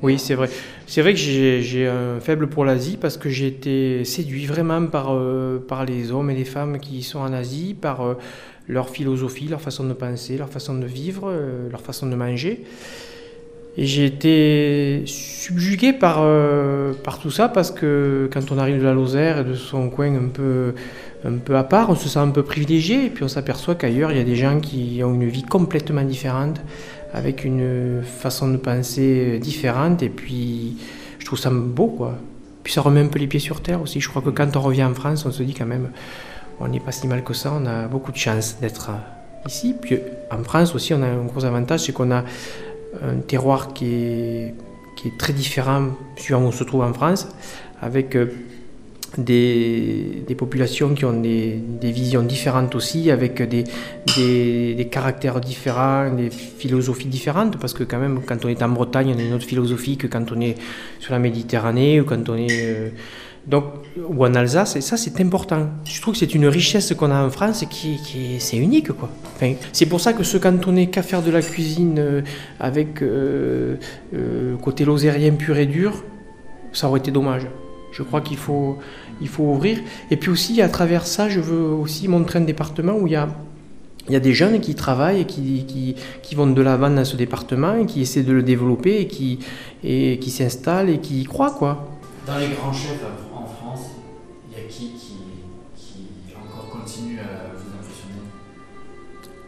Oui, c'est vrai. C'est vrai que j'ai un faible pour l'Asie parce que j'ai été séduit vraiment par, euh, par les hommes et les femmes qui sont en Asie, par euh, leur philosophie, leur façon de penser, leur façon de vivre, euh, leur façon de manger. Et j'ai été subjugué par, par tout ça parce que quand on arrive de la Lozère et de son coin un peu, un peu à part, on se sent un peu privilégié et puis on s'aperçoit qu'ailleurs il y a des gens qui ont une vie complètement différente avec une façon de penser différente et puis je trouve ça beau quoi. Puis ça remet un peu les pieds sur terre aussi. Je crois que quand on revient en France, on se dit quand même on n'est pas si mal que ça, on a beaucoup de chance d'être ici. Puis en France aussi, on a un gros avantage, c'est qu'on a un terroir qui est, qui est très différent suivant où on se trouve en France, avec euh, des, populations qui ont des, visions différentes aussi, avec des, caractères différents, des philosophies différentes, parce que quand même, quand on est en Bretagne, on a une autre philosophie que quand on est sur la Méditerranée ou quand on est... euh, donc, ou en Alsace, et ça c'est important. Je trouve que c'est une richesse qu'on a en France qui, qui est- c'est unique quoi. C'est pour ça que se cantonner qu'à faire de la cuisine euh, avec euh, côté lozérien pur et dur, ça aurait été dommage. Je crois qu'il faut, il faut ouvrir. Et puis aussi, à travers ça, je veux aussi montrer un département où il y a il y a des jeunes qui travaillent et qui, qui, qui vont de l'avant dans ce département et qui essaient de le développer et qui, et qui s'installent et qui y croient. Quoi. Dans les grands chefs en en France, il y a qui qui, qui encore continue à vous impressionner?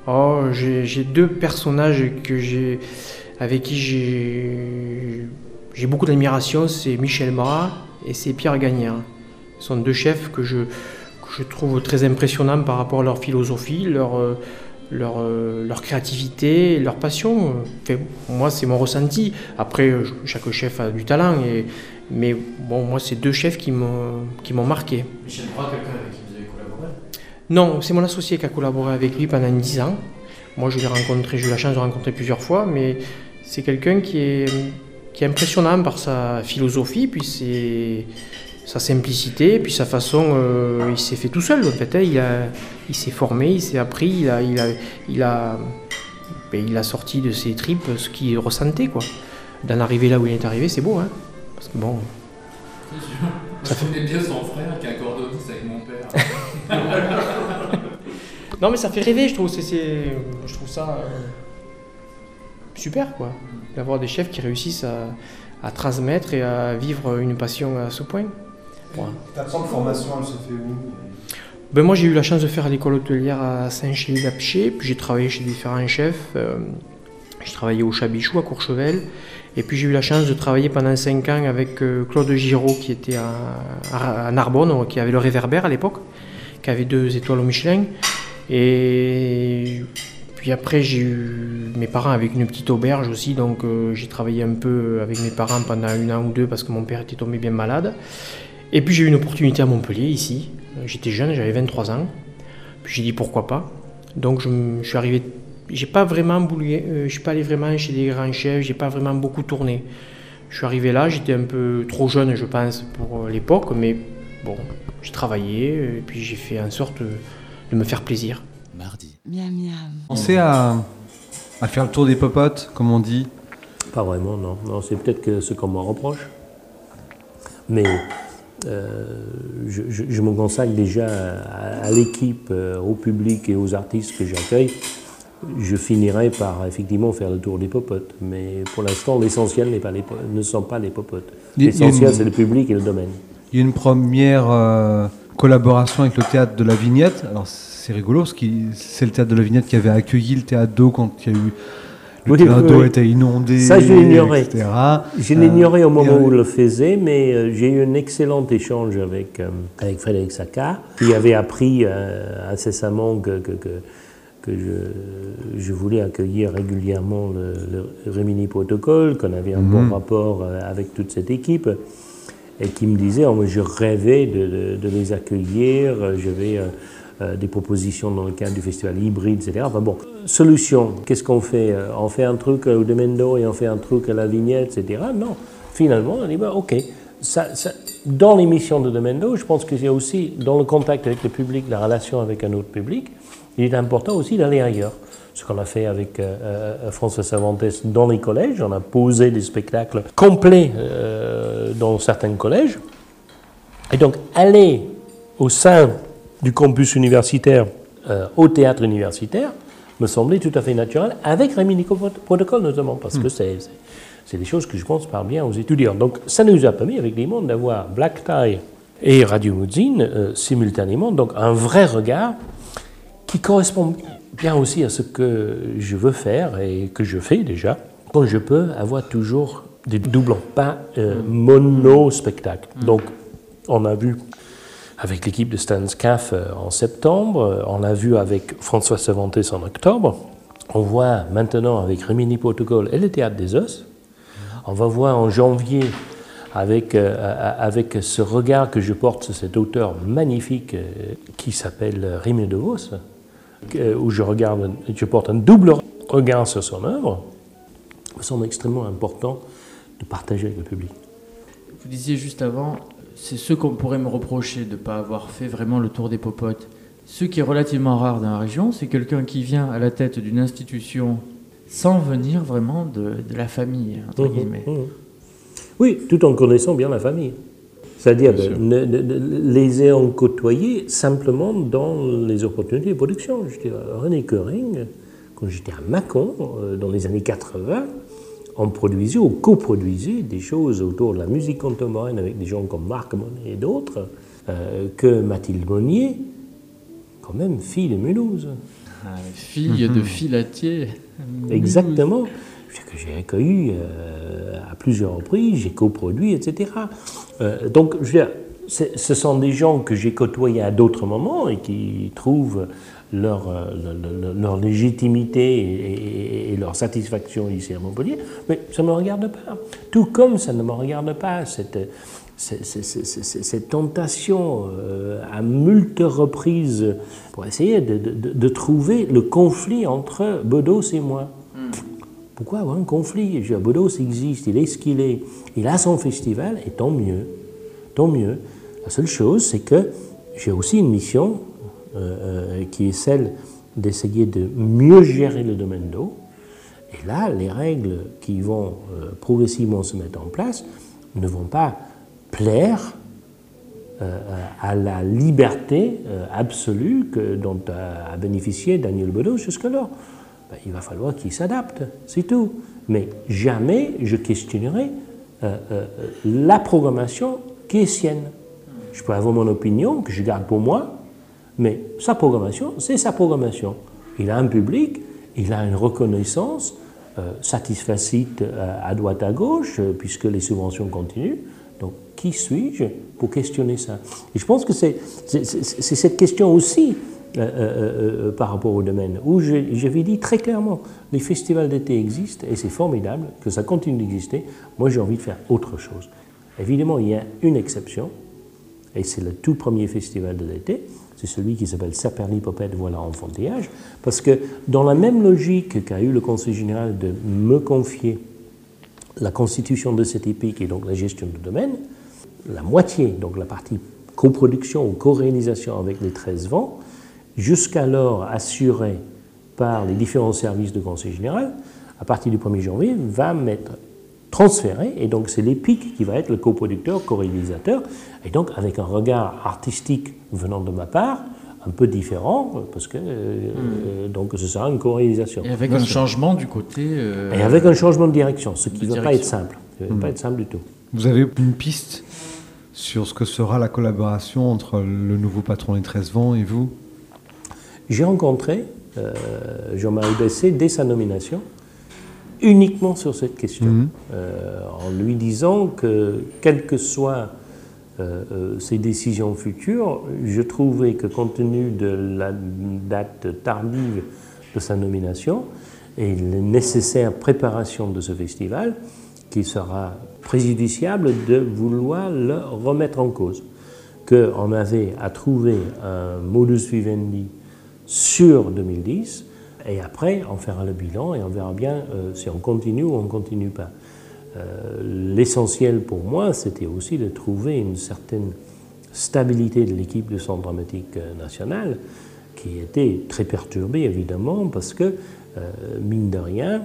Oh, j'ai deux personnages que j'ai, avec qui j'ai j'ai beaucoup d'admiration, c'est Michel Bras et c'est Pierre Gagnère. Ce sont deux chefs que je, que je trouve très impressionnants par rapport à leur philosophie, leur, euh, leur, euh, leur créativité, leur passion. Enfin, moi, c'est mon ressenti. Après, euh, chaque chef a du talent, et, mais bon, moi, c'est deux chefs qui m'ont qui m'ont marqué. Michel Bras, quelqu'un avec qui vous avez collaboré? Non, c'est mon associé qui a collaboré avec lui pendant 10 ans. Moi, je l'ai rencontré, j'ai eu la chance de le rencontrer plusieurs fois, mais c'est quelqu'un qui est, qui est impressionnant par sa philosophie, puis c'est sa simplicité, puis sa façon. euh, il s'est fait tout seul, en fait. hein. Il, a- il s'est formé, il s'est appris, il a, il a, il a, ben, il a sorti de ses tripes ce qu'il ressentait, quoi. D'en arriver là où il est arrivé, c'est beau, hein. Parce que bon. Je connais bien son frère qui accordoniste avec mon père. Non, mais ça fait rêver, je trouve. c'est- je trouve ça euh, super, quoi. D'avoir des chefs qui réussissent à, à transmettre et à vivre une passion à ce point. Voilà. Ta propre formation, elle se fait où? Ben, moi, j'ai eu la chance de faire l'école hôtelière à Saint-Chély-d'Apcher, puis j'ai travaillé chez différents chefs. euh, j'ai travaillé au Chabichou, à Courchevel. Et puis j'ai eu la chance de travailler pendant 5 ans avec euh, Claude Giraud, qui était à, à- à Narbonne, qui avait le réverbère à l'époque, qui avait deux étoiles au Michelin. Et puis après, j'ai eu mes parents avec une petite auberge aussi, donc euh, j'ai travaillé un peu avec mes parents pendant un an ou deux parce que mon père était tombé bien malade. Et puis j'ai eu une opportunité à Montpellier, ici. Euh, J'étais jeune, j'avais 23 ans. Puis j'ai dit pourquoi pas. Donc je, je suis arrivé. J'ai pas vraiment bougé, euh, je suis pas allé vraiment chez des grands chefs, j'ai pas vraiment beaucoup tourné. Je suis arrivé là, j'étais un peu trop jeune, je pense, pour euh, l'époque, mais bon, j'ai travaillé et puis j'ai fait en sorte de, de me faire plaisir. Mardi. Miam miam. Pensez à, à faire le tour des popotes, comme on dit. Pas vraiment, non. non c'est peut-être que ce qu'on me reproche. Mais euh, je, je- je me consacre déjà à, à l'équipe, euh, au public et aux artistes que j'accueille. Je finirai par effectivement faire le tour des popotes. Mais pour l'instant, l'essentiel n'est pas les po- ne sont pas les popotes. L'essentiel, une- c'est le public et le domaine. Il y a une première euh, collaboration avec le théâtre de la Vignette. Alors c'est rigolo, parce que c'est le théâtre de la Vignette qui avait accueilli le théâtre d'eau quand il y a eu. Le Oui, théâtre d'eau oui. était inondé. Ça, je l'ignorais. Je l'ignorais au moment et, euh, où je le faisais, mais euh, j'ai eu un excellent échange avec, euh, avec Frédéric Sacca, qui avait appris incessamment que, que, que, que je, je voulais accueillir régulièrement le, le Rimini Protocol, qu'on avait un bon Mhm. rapport avec toute cette équipe, et qui me disait, oh, je rêvais de, les accueillir, euh, j'avais euh, euh, des propositions dans le cadre du festival hybride, etc. Enfin bon, solution, qu'est-ce qu'on fait On fait un truc au Demendo et on fait un truc à la vignette, etc. Non, finalement, on dit, bah, ok. Ça, dans l'émission de Demendo, je pense que c'est aussi dans le contact avec le public, la relation avec un autre public, il est important aussi d'aller ailleurs. Ce qu'on a fait avec euh, euh, François Cervantes dans les collèges, on a posé des spectacles complets euh, dans certains collèges. Et donc, aller au sein du campus universitaire, euh, au théâtre universitaire, me semblait tout à fait naturel, avec Rémi Protocole notamment, parce que c'est c'est- des choses que je pense parlent bien aux étudiants. Donc, ça nous a permis, avec Limon, d'avoir Black Tie et Radio Mouzine euh, simultanément, donc un vrai regard qui correspond bien aussi à ce que je veux faire et que je fais déjà, quand je peux avoir toujours des doublons, pas euh, mono-spectacle. Donc, on a vu avec l'équipe de Stan Scaff euh, en septembre, euh, on l'a vu avec François Cervantes en octobre, on voit maintenant avec Rimini Protocol et le Théâtre des Os, on va voir en janvier avec, euh, avec ce regard que je porte sur cet auteur magnifique euh, qui s'appelle Rimini de Vos, où je, regarde, je porte un double regard sur son œuvre, me semble extrêmement important de partager avec le public. Vous disiez juste avant, c'est ce qu'on pourrait me reprocher de ne pas avoir fait vraiment le tour des popotes. Ce qui est relativement rare dans la région, c'est quelqu'un qui vient à la tête d'une institution sans venir vraiment de, de la famille, entre Mhm, guillemets. mhm. Oui, tout en connaissant bien la famille. C'est-à-dire les ayant côtoyés simplement dans les opportunités de production. Je dis, René Coering, quand j'étais à Mâcon, euh, dans les années 80, on produisait ou coproduisait des choses autour de la musique contemporaine avec des gens comme Marc Monet et d'autres, euh, que Mathilde Monnier, quand même fille de Mulhouse. Fille de filatier. Exactement. Que j'ai accueilli euh, à plusieurs reprises, j'ai coproduit, etc. Euh, donc, je ce sont des gens que j'ai côtoyés à d'autres moments et qui trouvent leur, euh, légitimité et, leur satisfaction ici à Montpellier, mais ça ne me regarde pas. Tout comme ça ne me regarde pas cette, cette, tentation euh, à multiples reprises pour essayer de trouver le conflit entre Bedos et moi. Pourquoi avoir un conflit? Je dire, Bedos existe, il est ce qu'il est, il a son festival, et tant mieux. Tant mieux. La seule chose, c'est que j'ai aussi une mission euh, euh, qui est celle d'essayer de mieux gérer le domaine d'eau. Et là, les règles qui vont euh, progressivement se mettre en place ne vont pas plaire à la liberté absolue que, dont a, a bénéficié Daniel Bedos jusque-là. Ben, il va falloir qu'il s'adapte, c'est tout. Mais jamais je questionnerai euh, euh, la programmation qui est sienne. Je peux avoir mon opinion que je garde pour moi, mais sa programmation, c'est sa programmation. Il a un public, il a une reconnaissance euh, satisfacite euh, à droite à gauche, puisque les subventions continuent. Donc, qui suis-je pour questionner ça? Et je pense que c'est cette question aussi euh, euh, euh, par rapport au domaine, où j'avais dit très clairement, les festivals d'été existent et c'est formidable que ça continue d'exister. Moi, j'ai envie de faire autre chose. Évidemment, il y a une exception, et c'est le tout premier festival de l'été, c'est celui qui s'appelle Saperlipopette Voilà Enfantillage, parce que dans la même logique qu'a eu le Conseil général de me confier la constitution de cette épique et donc la gestion du domaine, la moitié, donc la partie coproduction ou co-réalisation avec les 13 vents, jusqu'alors assurée par les différents services du Conseil général, à partir du 1er janvier, va m'être transféré, et donc c'est l'EPIC qui va être le coproducteur, co-réalisateur, et donc avec un regard artistique venant de ma part, un peu différent, parce que euh, euh, donc ce sera une co-réalisation. Et avec un changement du côté. euh, Et avec un changement de direction, ce qui de ne va pas être simple. Ça ne va Hmm. pas être simple du tout. Vous avez une piste sur ce que sera la collaboration entre le nouveau patron des 13 vents et vous? J'ai rencontré euh, Jean-Marie Bessé dès sa nomination, uniquement sur cette question, Mhm. euh, en lui disant que, quelles que soient euh, euh, ses décisions futures, je trouvais que compte tenu de la date tardive de sa nomination et la nécessaire préparation de ce festival, qu'il sera préjudiciable de vouloir le remettre en cause. Qu'on avait à trouver un modus vivendi sur 2010, et après on fera le bilan et on verra bien euh, si on continue ou on ne continue pas. Euh, L'essentiel pour moi, c'était aussi de trouver une certaine stabilité de l'équipe du Centre dramatique euh, national, qui était très perturbée évidemment, parce que, mine de rien,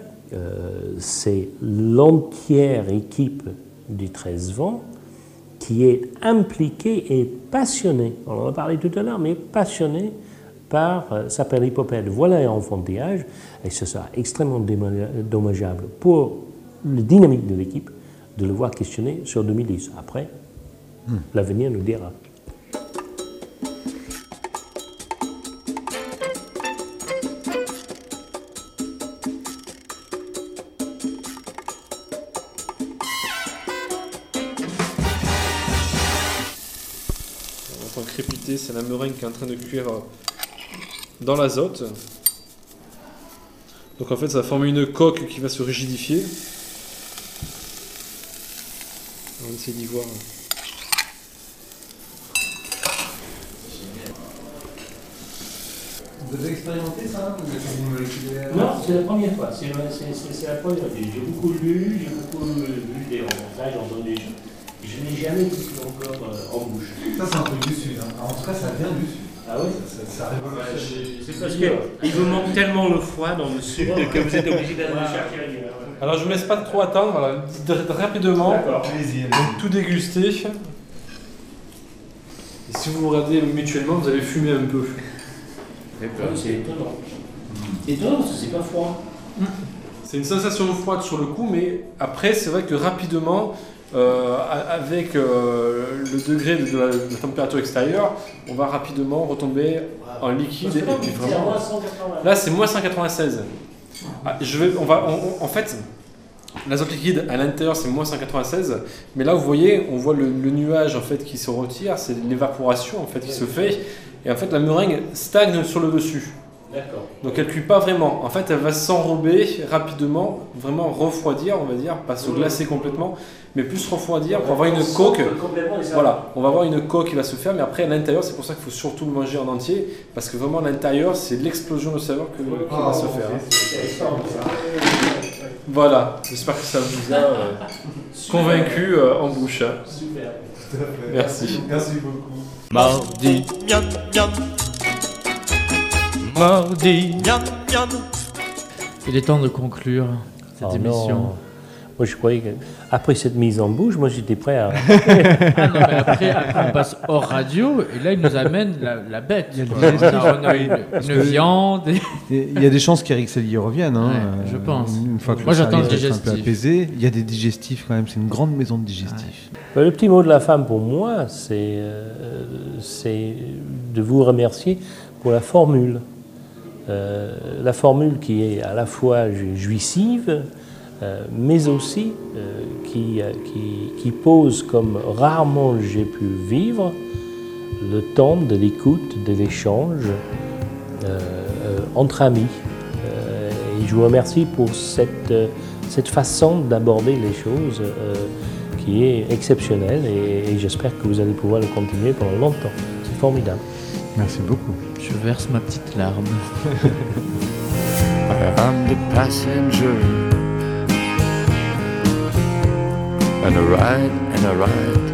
c'est l'entière équipe du 13 vents qui est impliquée et passionnée, on en a parlé tout à l'heure, mais passionnée par euh, Saperlipopette, voilà et enfantillage, et ce sera extrêmement dommageable pour la dynamique de l'équipe de le voir questionner sur 2010. Après, l'avenir nous dira. On entend crépiter, c'est la meringue qui est en train de cuire euh, dans l'azote. Donc en fait, ça va former une coque qui va se rigidifier. On va essayer d'y voir. Vous avez expérimenté ça Non, c'est la première fois. C'est c'est- la première fois. J'ai beaucoup lu, j'ai beaucoup lu des reportages, entendu des choses. Je n'ai jamais vu encore euh, en bouche. Ça, c'est un truc du Sud. hein. En tout cas, ça vient du Sud. Ah oui Ça. C'est parce qu'il vous manque tellement le foie dans le sud que vous êtes obligé d'aller le chercher ailleurs. Alors je vous laisse pas trop attendre, voilà, d- d- rapidement. Donc tout déguster. Et si vous vous regardez mutuellement, vous allez fumer un peu. c'est étonnant. Étonnant parce que c'est pas froid. C'est une sensation froide sur le coup, mais après, c'est vrai que rapidement, euh, avec euh, le degré de la, température extérieure, on va rapidement retomber en liquide. Là, puis vous étiez à vraiment, moins 180. là, c'est moins 196. Ah, je vais, on va, en fait, l'azote liquide à l'intérieur, c'est moins 196. Mais là, vous voyez, on voit le, le nuage en fait qui se retire, c'est l'évaporation en fait qui se fait. Et en fait, la meringue stagne sur le dessus. Donc elle cuit pas vraiment. En fait, elle va s'enrober rapidement, vraiment refroidir, on va dire, pas se glacer complètement, mais plus refroidir pour avoir une coque. Voilà, on va avoir une coque qui va se faire, mais après à l'intérieur, c'est pour ça qu'il faut surtout le manger en entier, parce que vraiment à l'intérieur, c'est l'explosion de saveur que- qui va se faire. hein. Voilà, j'espère que ça vous a euh, convaincu euh, en bouche. hein. Super. Merci. Merci beaucoup. Mardi, mardi. Il est temps de conclure cette Oh émission. non. Moi, je croyais que après cette mise en bouche, moi, j'étais prêt à. Ah non, mais après, après, on passe hors radio et là il nous amène la, la bête. Il y a digestif. On a une, viande. et- Il y a des chances qu'Eric Sally revienne. Hein, Ouais, je pense. Une fois que Moi, j'attends le être un peu digestif. apaisé. Il y a des digestifs quand même. C'est une grande maison de digestifs. Le petit mot de la femme pour moi, c'est euh, c'est de vous remercier pour la formule. Euh, la formule qui est à la fois jouissive, euh, mais aussi euh, qui, pose comme rarement j'ai pu vivre le temps de l'écoute, de l'échange entre amis. Et je vous remercie pour cette, cette façon d'aborder les choses qui est exceptionnelle et j'espère que vous allez pouvoir le continuer pendant longtemps. C'est formidable. Merci beaucoup. Je verse ma petite larme. I'm the passenger. And I ride and I ride.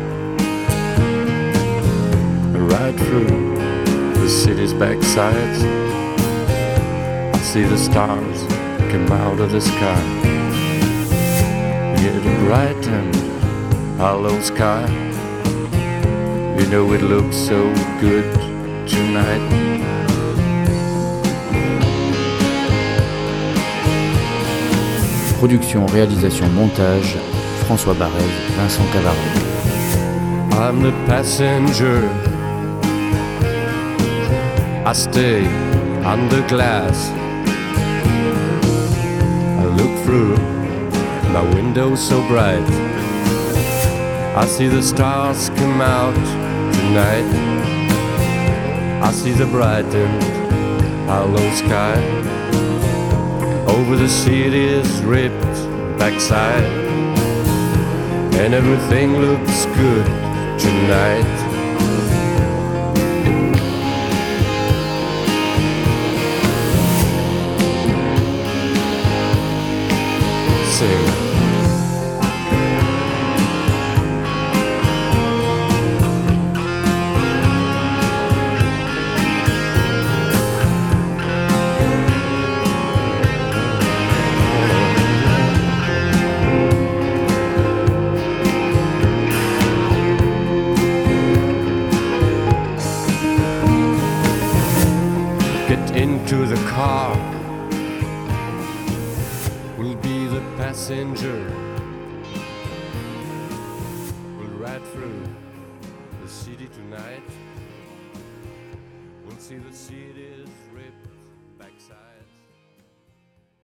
I ride through the city's backside. I see the stars come out of the sky. Yeah, the bright and hollow sky. You know it looks so good Production, réalisation, montage, François Barrez, Vincent Cavarro. I'm the passenger. I stay under glass. I look through my window so bright. I see the stars come out tonight. I see the brightened hollow sky over the city's ripped backside and everything looks good tonight.